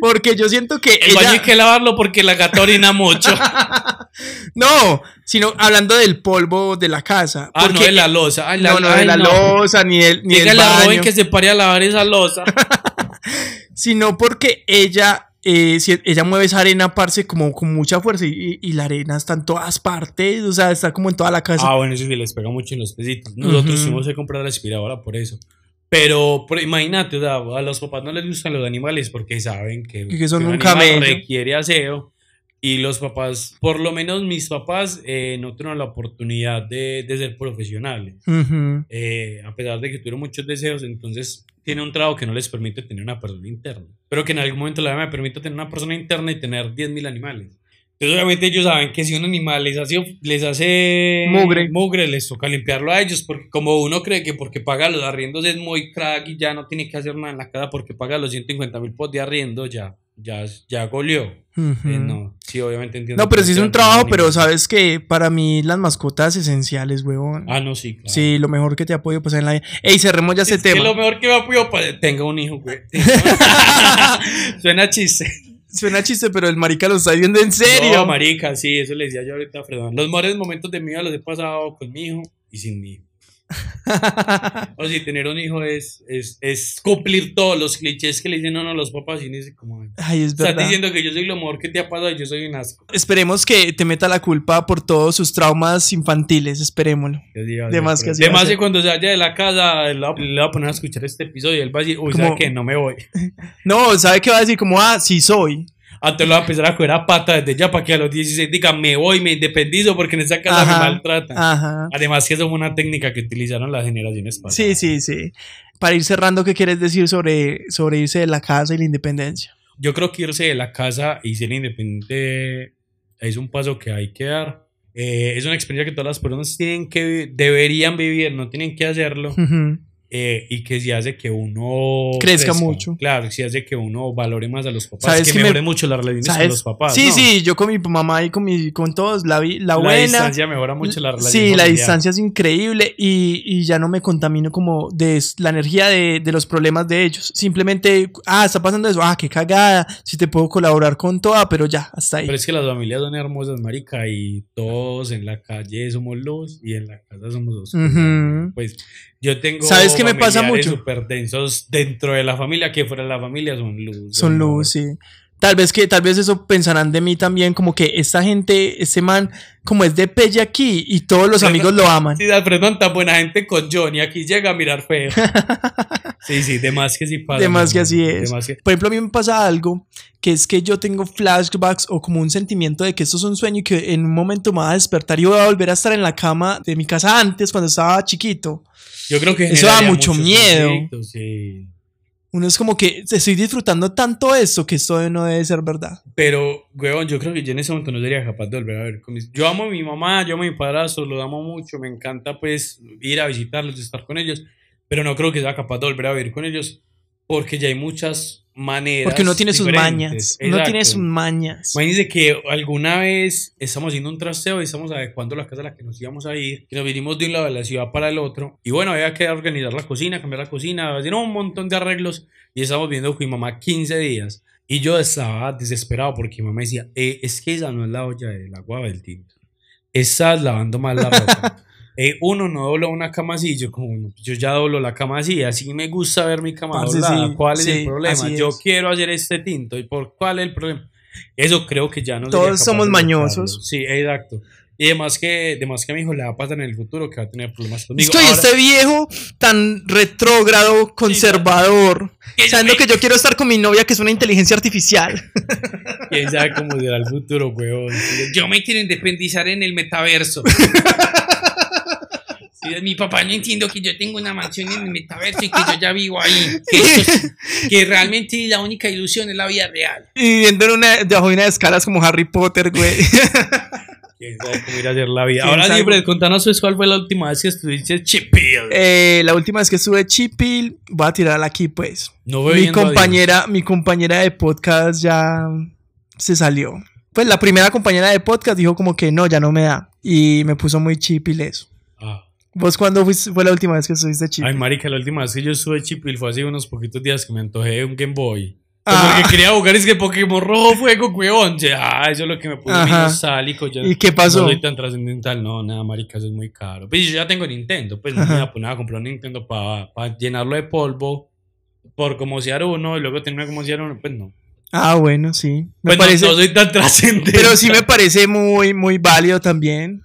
Porque yo siento que El baño hay ella. que lavarlo porque la gata orina mucho. No, sino hablando del polvo de la casa. Ah, porque no, de la losa. Ay, la, no, no, ay, de la no. loza, ni del, ni Dígale a Robin que se pare a lavar esa losa. Sino porque ella. eh, si- ella mueve esa arena, parce, como con mucha fuerza y, y la arena está en todas partes, o sea, está como en toda la casa. Ah, bueno, eso sí les pega mucho en los pesitos. Nosotros Ujú. tuvimos que comprar la aspiradora por eso. Pero, pero imagínate, o sea, a los papás no les gustan los animales porque saben que, Y que son un animal camello. requiere aseo. Y los papás, por lo menos mis papás, eh, no tuvieron la oportunidad de, de ser profesionales. Ujú. Eh, a pesar de que tuvieron muchos deseos, entonces tiene un trabajo que no les permite tener una persona interna. Pero que en algún momento la vida me permite tener una persona interna y tener 10.000 animales. Entonces, obviamente, ellos saben que si un animal les hace, les hace Mugre. mugre, les toca limpiarlo a ellos. Porque como uno cree que porque paga los arriendos es muy crack y ya no tiene que hacer nada en la casa porque paga los 150 mil pots de arriendo, ya, ya, ya goleó. Eh, no, sí, obviamente entiendo. No, pero sí es un trabajo, pero sabes que para mí las mascotas esenciales, huevón. Ah, no, sí, claro. Sí, lo mejor que te ha podido pasar en la vida. Ey, cerremos ya ese Es que tema. lo mejor que me apoyo para tenga un hijo, güey. Suena chiste. Suena chiste, pero el marica lo está diciendo en serio. No, marica, sí, eso le decía yo ahorita a Fredón. Los mejores momentos de mi vida los he pasado con mi hijo y sin mi hijo. o si tener un hijo es, es, es, cumplir todos los clichés que le dicen no, no, los papás y dice como... Ay, es verdad. Estás diciendo que yo soy lo mejor que te ha pasado y yo soy un asco. Esperemos que te meta la culpa por todos sus traumas infantiles, esperémoslo. De más que así Además que cuando se vaya de la casa le va a poner a escuchar este episodio y él va a decir, uy, ¿sabe qué? No me voy. no, ¿sabe qué va a decir? Como, ah, sí soy. Antes lo va a empezar a coger a pata desde ya para que a los 16 diga me voy, me independizo porque en esa casa me maltratan. Además que eso fue una técnica que utilizaron las generaciones pasadas. Sí, sí, sí. Para ir cerrando, ¿qué quieres decir sobre, sobre irse de la casa y la independencia? Yo creo que irse de la casa y ser independiente es un paso que hay que dar. Eh, es una experiencia que todas las personas tienen que, deberían vivir, no tienen que hacerlo. Eh, y que si hace que uno crezca, mucho. Claro, si hace que uno valore más a los papás, que, mejore mucho las relaciones con los papás. Sí, sí, yo con mi mamá y con, mi, con todos, la, la buena. La distancia mejora mucho la relación. Sí, la distancia es increíble y, y, ya no me contamino como de la energía de, de, los problemas de ellos. Simplemente, ah, está pasando eso, ah, qué cagada, si te puedo colaborar con toda, pero ya, hasta ahí. Pero es que las familias son hermosas, marica, y todos en la calle somos luz y en la casa somos dos. Pues yo tengo ¿Sabes qué me pasa mucho? súper densos dentro de la familia, que fuera de la familia son luz. Son luz, sí. Tal vez que, tal vez eso pensarán de mí también, como que esta gente, este man, como es de pelle aquí y todos los amigos lo aman. Sí, Alfredo tan buena gente con Johnny, aquí llega a mirar feo. sí, sí, de más que sí pasa. De más que así es. Por ejemplo, a mí me pasa algo, que es que yo tengo flashbacks o como un sentimiento de que esto es un sueño y que en un momento me va a despertar y voy a volver a estar en la cama de mi casa antes, cuando estaba chiquito. Yo creo que eso da mucho miedo. Uno es como que estoy disfrutando tanto esto que esto no debe ser verdad. Pero, weón, yo creo que yo en ese momento no sería capaz de volver a ver. Yo amo a mi mamá, yo amo a mi padrastro, lo amo mucho, me encanta pues ir a visitarlos, estar con ellos, pero no creo que sea capaz de volver a vivir con ellos porque ya hay muchas maneras. Porque uno tiene sus mañas. Uno tiene sus mañas. Imagínense que alguna vez estamos haciendo un trasteo y estamos adecuando la casa a la que nos íbamos a ir. Y nos vinimos de un lado de la ciudad para el otro. Y bueno, había que organizar la cocina, cambiar la cocina, hacer un montón de arreglos. Y estamos viendo con mi mamá 15 días. Y yo estaba desesperado porque mi mamá decía: eh, Es que esa no es la olla del agua del tinto. Estás lavando mal la ropa. Eh, uno no dobla una cama así, yo como, yo ya doblo la cama así, así me gusta ver mi cama doblada, ¿cuál es el problema? Yo quiero hacer este tinto, ¿y por cuál es el problema? Eso creo que ya no Todos somos mañosos. Sí, exacto. Y además que, además que a mi hijo le va a pasar en el futuro que va a tener problemas conmigo. Estoy este viejo tan retrógrado, conservador, sabiendo que yo quiero estar con mi novia que es una inteligencia artificial. Quién sabe cómo será el futuro, weón. Yo me quiero independizar en el metaverso. mi papá no entiendo que yo tengo una mansión en el metaverso y que yo ya vivo ahí. Que, realmente la única ilusión es la vida real. Y viendo en una, debajo de una de escalas como Harry Potter, güey. cómo ir a hacer la vida. Ahora, Libre, contanos cuál fue la última vez que estuviste Chipil. Eh, la última vez que estuve Chipil, voy a tirarla aquí, pues. No mi compañera, mi compañera de podcast ya se salió. Pues la primera compañera de podcast dijo como que no, ya no me da. Y me puso muy Chipil eso. ¿Vos cuándo fue la última vez que subiste Chip? Ay, marica, la última vez que yo sube Chipil fue hace unos poquitos días que me antojé de un Game Boy. Pues ah. Porque quería jugar es que Pokémon Rojo Fuego, weón. Ah, eso es lo que me puso nostálgico. Yo ¿Y qué pasó? No soy tan trascendental. No, nada, marica, eso es muy caro. Pues yo ya tengo Nintendo. Pues no me voy a poner a comprar un Nintendo para llenarlo de polvo por como si uno y luego tener como si uno. Pues no. Ah, bueno, sí. Me pues parece... no, soy tan trascendente. Pero sí me parece muy, muy válido también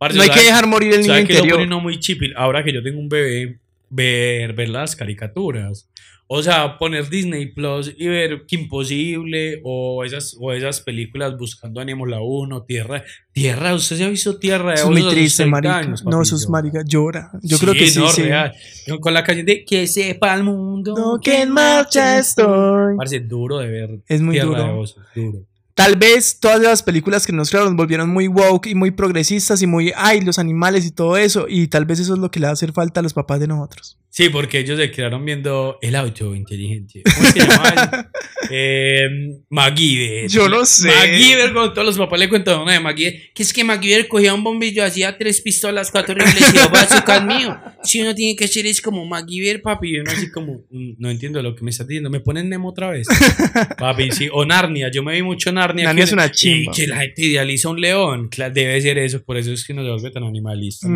no hay que dejar morir el niño interior. no muy chipil. Ahora que yo tengo un bebé, ver, ver las caricaturas. O sea, poner Disney Plus y ver que Imposible o esas, o esas películas buscando ánimos la 1, Tierra. Tierra, ¿usted se ha visto Tierra? Es muy triste, marica. no, es marica, llora. Yo creo que sí, no, real. Con la canción de Que sepa el mundo. No, que en marcha estoy. Parece duro de ver. Es muy duro. duro. Tal vez todas las películas que nos crearon volvieron muy woke y muy progresistas y muy, ay, los animales y todo eso. Y tal vez eso es lo que le va a hacer falta a los papás de nosotros. Sí, porque ellos se quedaron viendo el auto inteligente. ¿Cómo se llama? eh, MacGyver. Yo no sé. MacGyver, con todos los papás le cuentan una de MacGyver. Que es que MacGyver cogía un bombillo, hacía tres pistolas, cuatro rifles y dos bazookas mío. Si uno tiene que hacer es como MacGyver, papi. Y uno así como, "Mm, no entiendo lo que me estás diciendo. ¿Me ponen Nemo otra vez? papi, sí. O Narnia. Yo me vi mucho Narnia. Narnia es una y chimba. Que la gente idealiza un león. Debe ser eso. Por eso es que uno se vuelve tan animalista.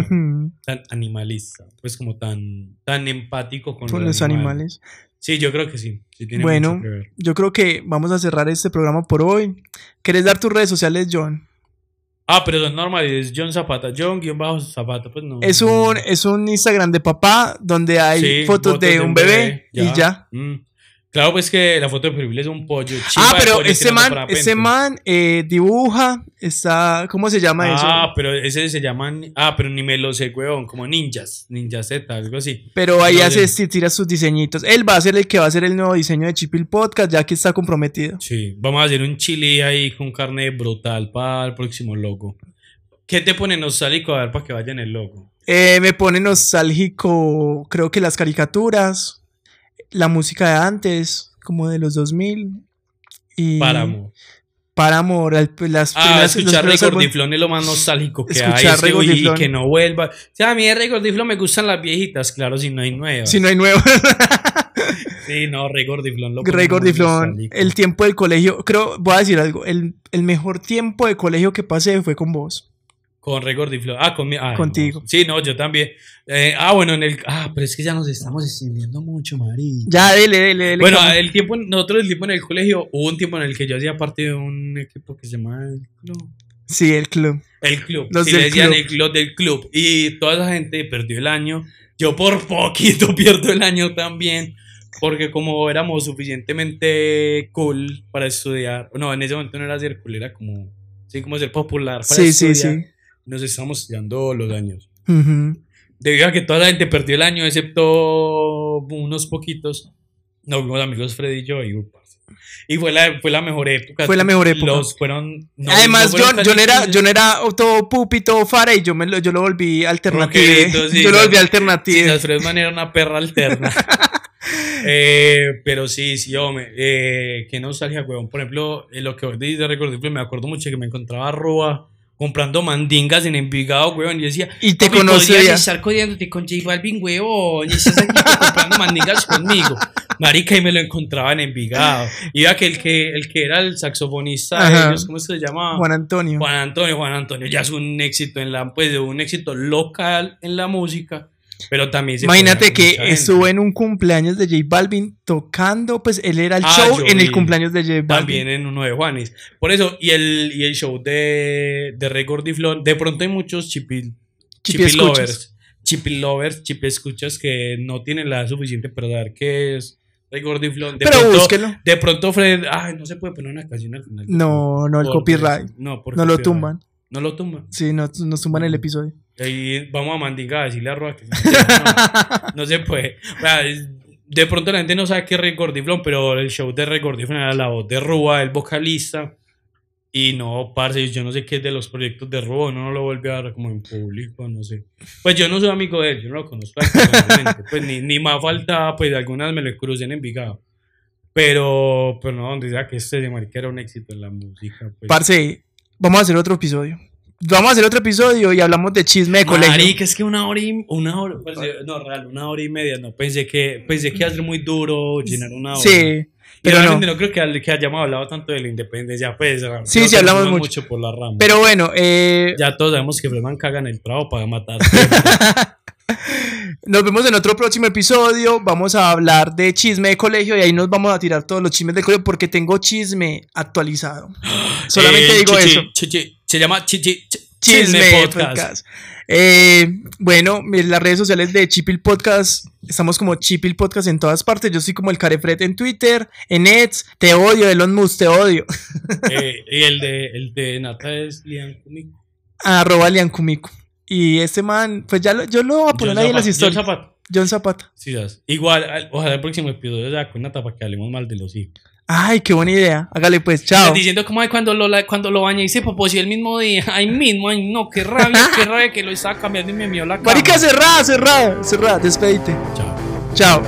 tan animalista, pues como tan, tan empático con, Con los animales. Sí, yo creo que sí. sí tiene Bueno. mucho que ver. Yo creo que vamos a cerrar este programa por hoy. ¿Querés dar tus redes sociales, John? Ah, pero son normales, es John Zapata, John guion bajo Zapata, pues no. Es un, es un Instagram de papá donde hay Sí, fotos, de, un bebé, y ya. Mm. Claro, pues que la foto de perfil es un pollo. Ah, pero ese man, ese man eh, dibuja, está, ¿cómo se llama Ah, eso? pero ese se llaman. Ah, pero ni me lo sé, huevón, como ninjas, ninja Z, algo así. Pero ahí no hace, sé. tira sus diseñitos. Él va a ser el que va a hacer el nuevo diseño de Chipil Podcast, ya que está comprometido. Sí, vamos a hacer un chile ahí con carne brutal para el próximo logo. ¿Qué te pone nostálgico a ver para que vaya en el logo? Eh, me pone nostálgico, creo que las caricaturas, la música de antes, como de los 2000. Y Páramo. Páramo, la- las Ah, primeras- escuchar Regordiflón es lo más nostálgico que Escuchar hay. es que, Regordiflón. y que no vuelva. O sea, a mí de Regordiflón me gustan las viejitas, claro, si no hay nuevas. Si no hay nuevo. Sí, no, Regordiflón lo Grey pone muy Gordiflón, nostálgico. el tiempo del colegio, creo, voy a decir algo, el, el mejor tiempo de colegio que pasé fue con vos. Con Regordiflón. Ah, con mi- ah, Contigo. no. Sí, no, yo también. Eh, ah, bueno, en el. Ah, pero es que ya nos estamos extendiendo mucho, Mari. Ya, dele, dele, dele. Bueno, el tiempo, nosotros el tiempo en el colegio, hubo un tiempo en el que yo hacía parte de un equipo que se llama el club. sí, el club. El club. Los sí, del le decían club. el club del club. Y toda esa gente perdió el año. Yo por poquito pierdo el año también. Porque como éramos suficientemente cool para estudiar. No, en ese momento no era ser cool, era como. Sí, como ser popular para Sí, sí, estudiar. sí. Nos estamos estudiando los años. Ujú. Debido a que toda la gente perdió el año, excepto unos poquitos. Nos vimos amigos Freddy y yo. Y, parce. y fue, la, fue la mejor época. Fue la mejor época. Los fueron. no- Además, no fueron casi John era, 15. John era todo pupi, todo fara y yo, me lo, yo lo volví alternativo. Sí, yo lo sí. volví Sí, alternativo. las Fredman era una perra alterna. Eh, pero sí, sí, hombre. Eh, qué nostalgia, weón. Por ejemplo, en lo que dices de Recordiflo, me acuerdo mucho que me encontraba Rúa comprando mandingas en Envigado, weón. Y yo decía, Y te "Papi, conocía. podrías estar codiándote con J Balvin, weón. Y estás aquí comprando mandingas conmigo. Marica, y me lo encontraba en Envigado. Iba que el que, el que era el saxofonista de ellos, ¿cómo se llama? Juan Antonio. Juan Antonio, Juan Antonio ya es un éxito en la, pues un éxito local en la música, pero también se Imagínate que estuvo en un cumpleaños de J Balvin tocando, pues él era el Ah, show en el cumpleaños de J Balvin. también en uno de Juanes. Por eso, y el, y el show de, de Rey Gordiflón, de pronto hay muchos chipil, Chipi chipi lovers, chipi lovers, chipi escuchas que no tienen la suficiente para dar que es Rey Gordiflón. De Pero pronto, búsquelo. De pronto Fred, ay, no se puede poner una canción al final. No, no, el Por- copyright. No, por No lo tumban. No lo tumban. Sí, no, nos tumban el episodio. Ahí vamos a mandingar a decirle a Roa que no, no se puede. O sea, es- de pronto la gente no sabe qué es Gordiflón, pero el show de Gordiflón era la voz de Rúa, el vocalista. Y no, parce, yo no sé qué es de los proyectos de Rúa, no lo vuelve a ver como en público, no sé. Pues yo no soy amigo de él, yo no lo conozco. Pues ni, ni más falta, pues algunas me lo crucé en Envigado. Pero, pero no, donde sea que este de marica era un éxito en la música. Pues. Parce, vamos a hacer otro episodio. Vamos a hacer otro episodio y hablamos de chisme de colegio. Marica, es que una hora y una hora, parce, no, real, una hora y media, no, pensé que, pensé que iba a ser muy duro llenar una hora. Sí, pero pero no. realmente no. creo que, que hayamos hablado tanto de la independencia, pues. Sí, sí, hablamos fuimos mucho. por la rama. Pero bueno, eh, ya todos sabemos que Freeman caga en el trabajo para matar. nos vemos en otro próximo episodio. Vamos a hablar de chisme de colegio y ahí nos vamos a tirar todos los chismes del colegio porque tengo chisme actualizado. Solamente Eh, digo chichi, eso. chichi, se llama Chichi, Ch- Chisme Chisme Podcast. Podcast. Eh, bueno, en las redes sociales de Chipil Podcast, estamos como Chipil Podcast en todas partes. Yo soy como el Carefret en Twitter, en Eds, te odio, Elon Musk, te odio. Eh, y el de, el de Nata es Lian Kumico. Arroba Liancumico. Y este man, pues ya lo, yo lo voy a poner John ahí en las Zapata, John historias. Zapata. John Zapata. Sí, das. Igual, al- ojalá el próximo episodio sea con Nata para que hablemos mal de los hijos. Ay, qué buena idea. Hágale pues, chao. Estás diciendo como ay, cuando lo, cuando lo bañé y se poposió el mismo día. Ay, mismo, ay, no, qué rabia, qué rabia que lo estaba cambiando y me mió la cama. Marica, cerrada, cerrada, cerrada. Despedite. Chao. Chao.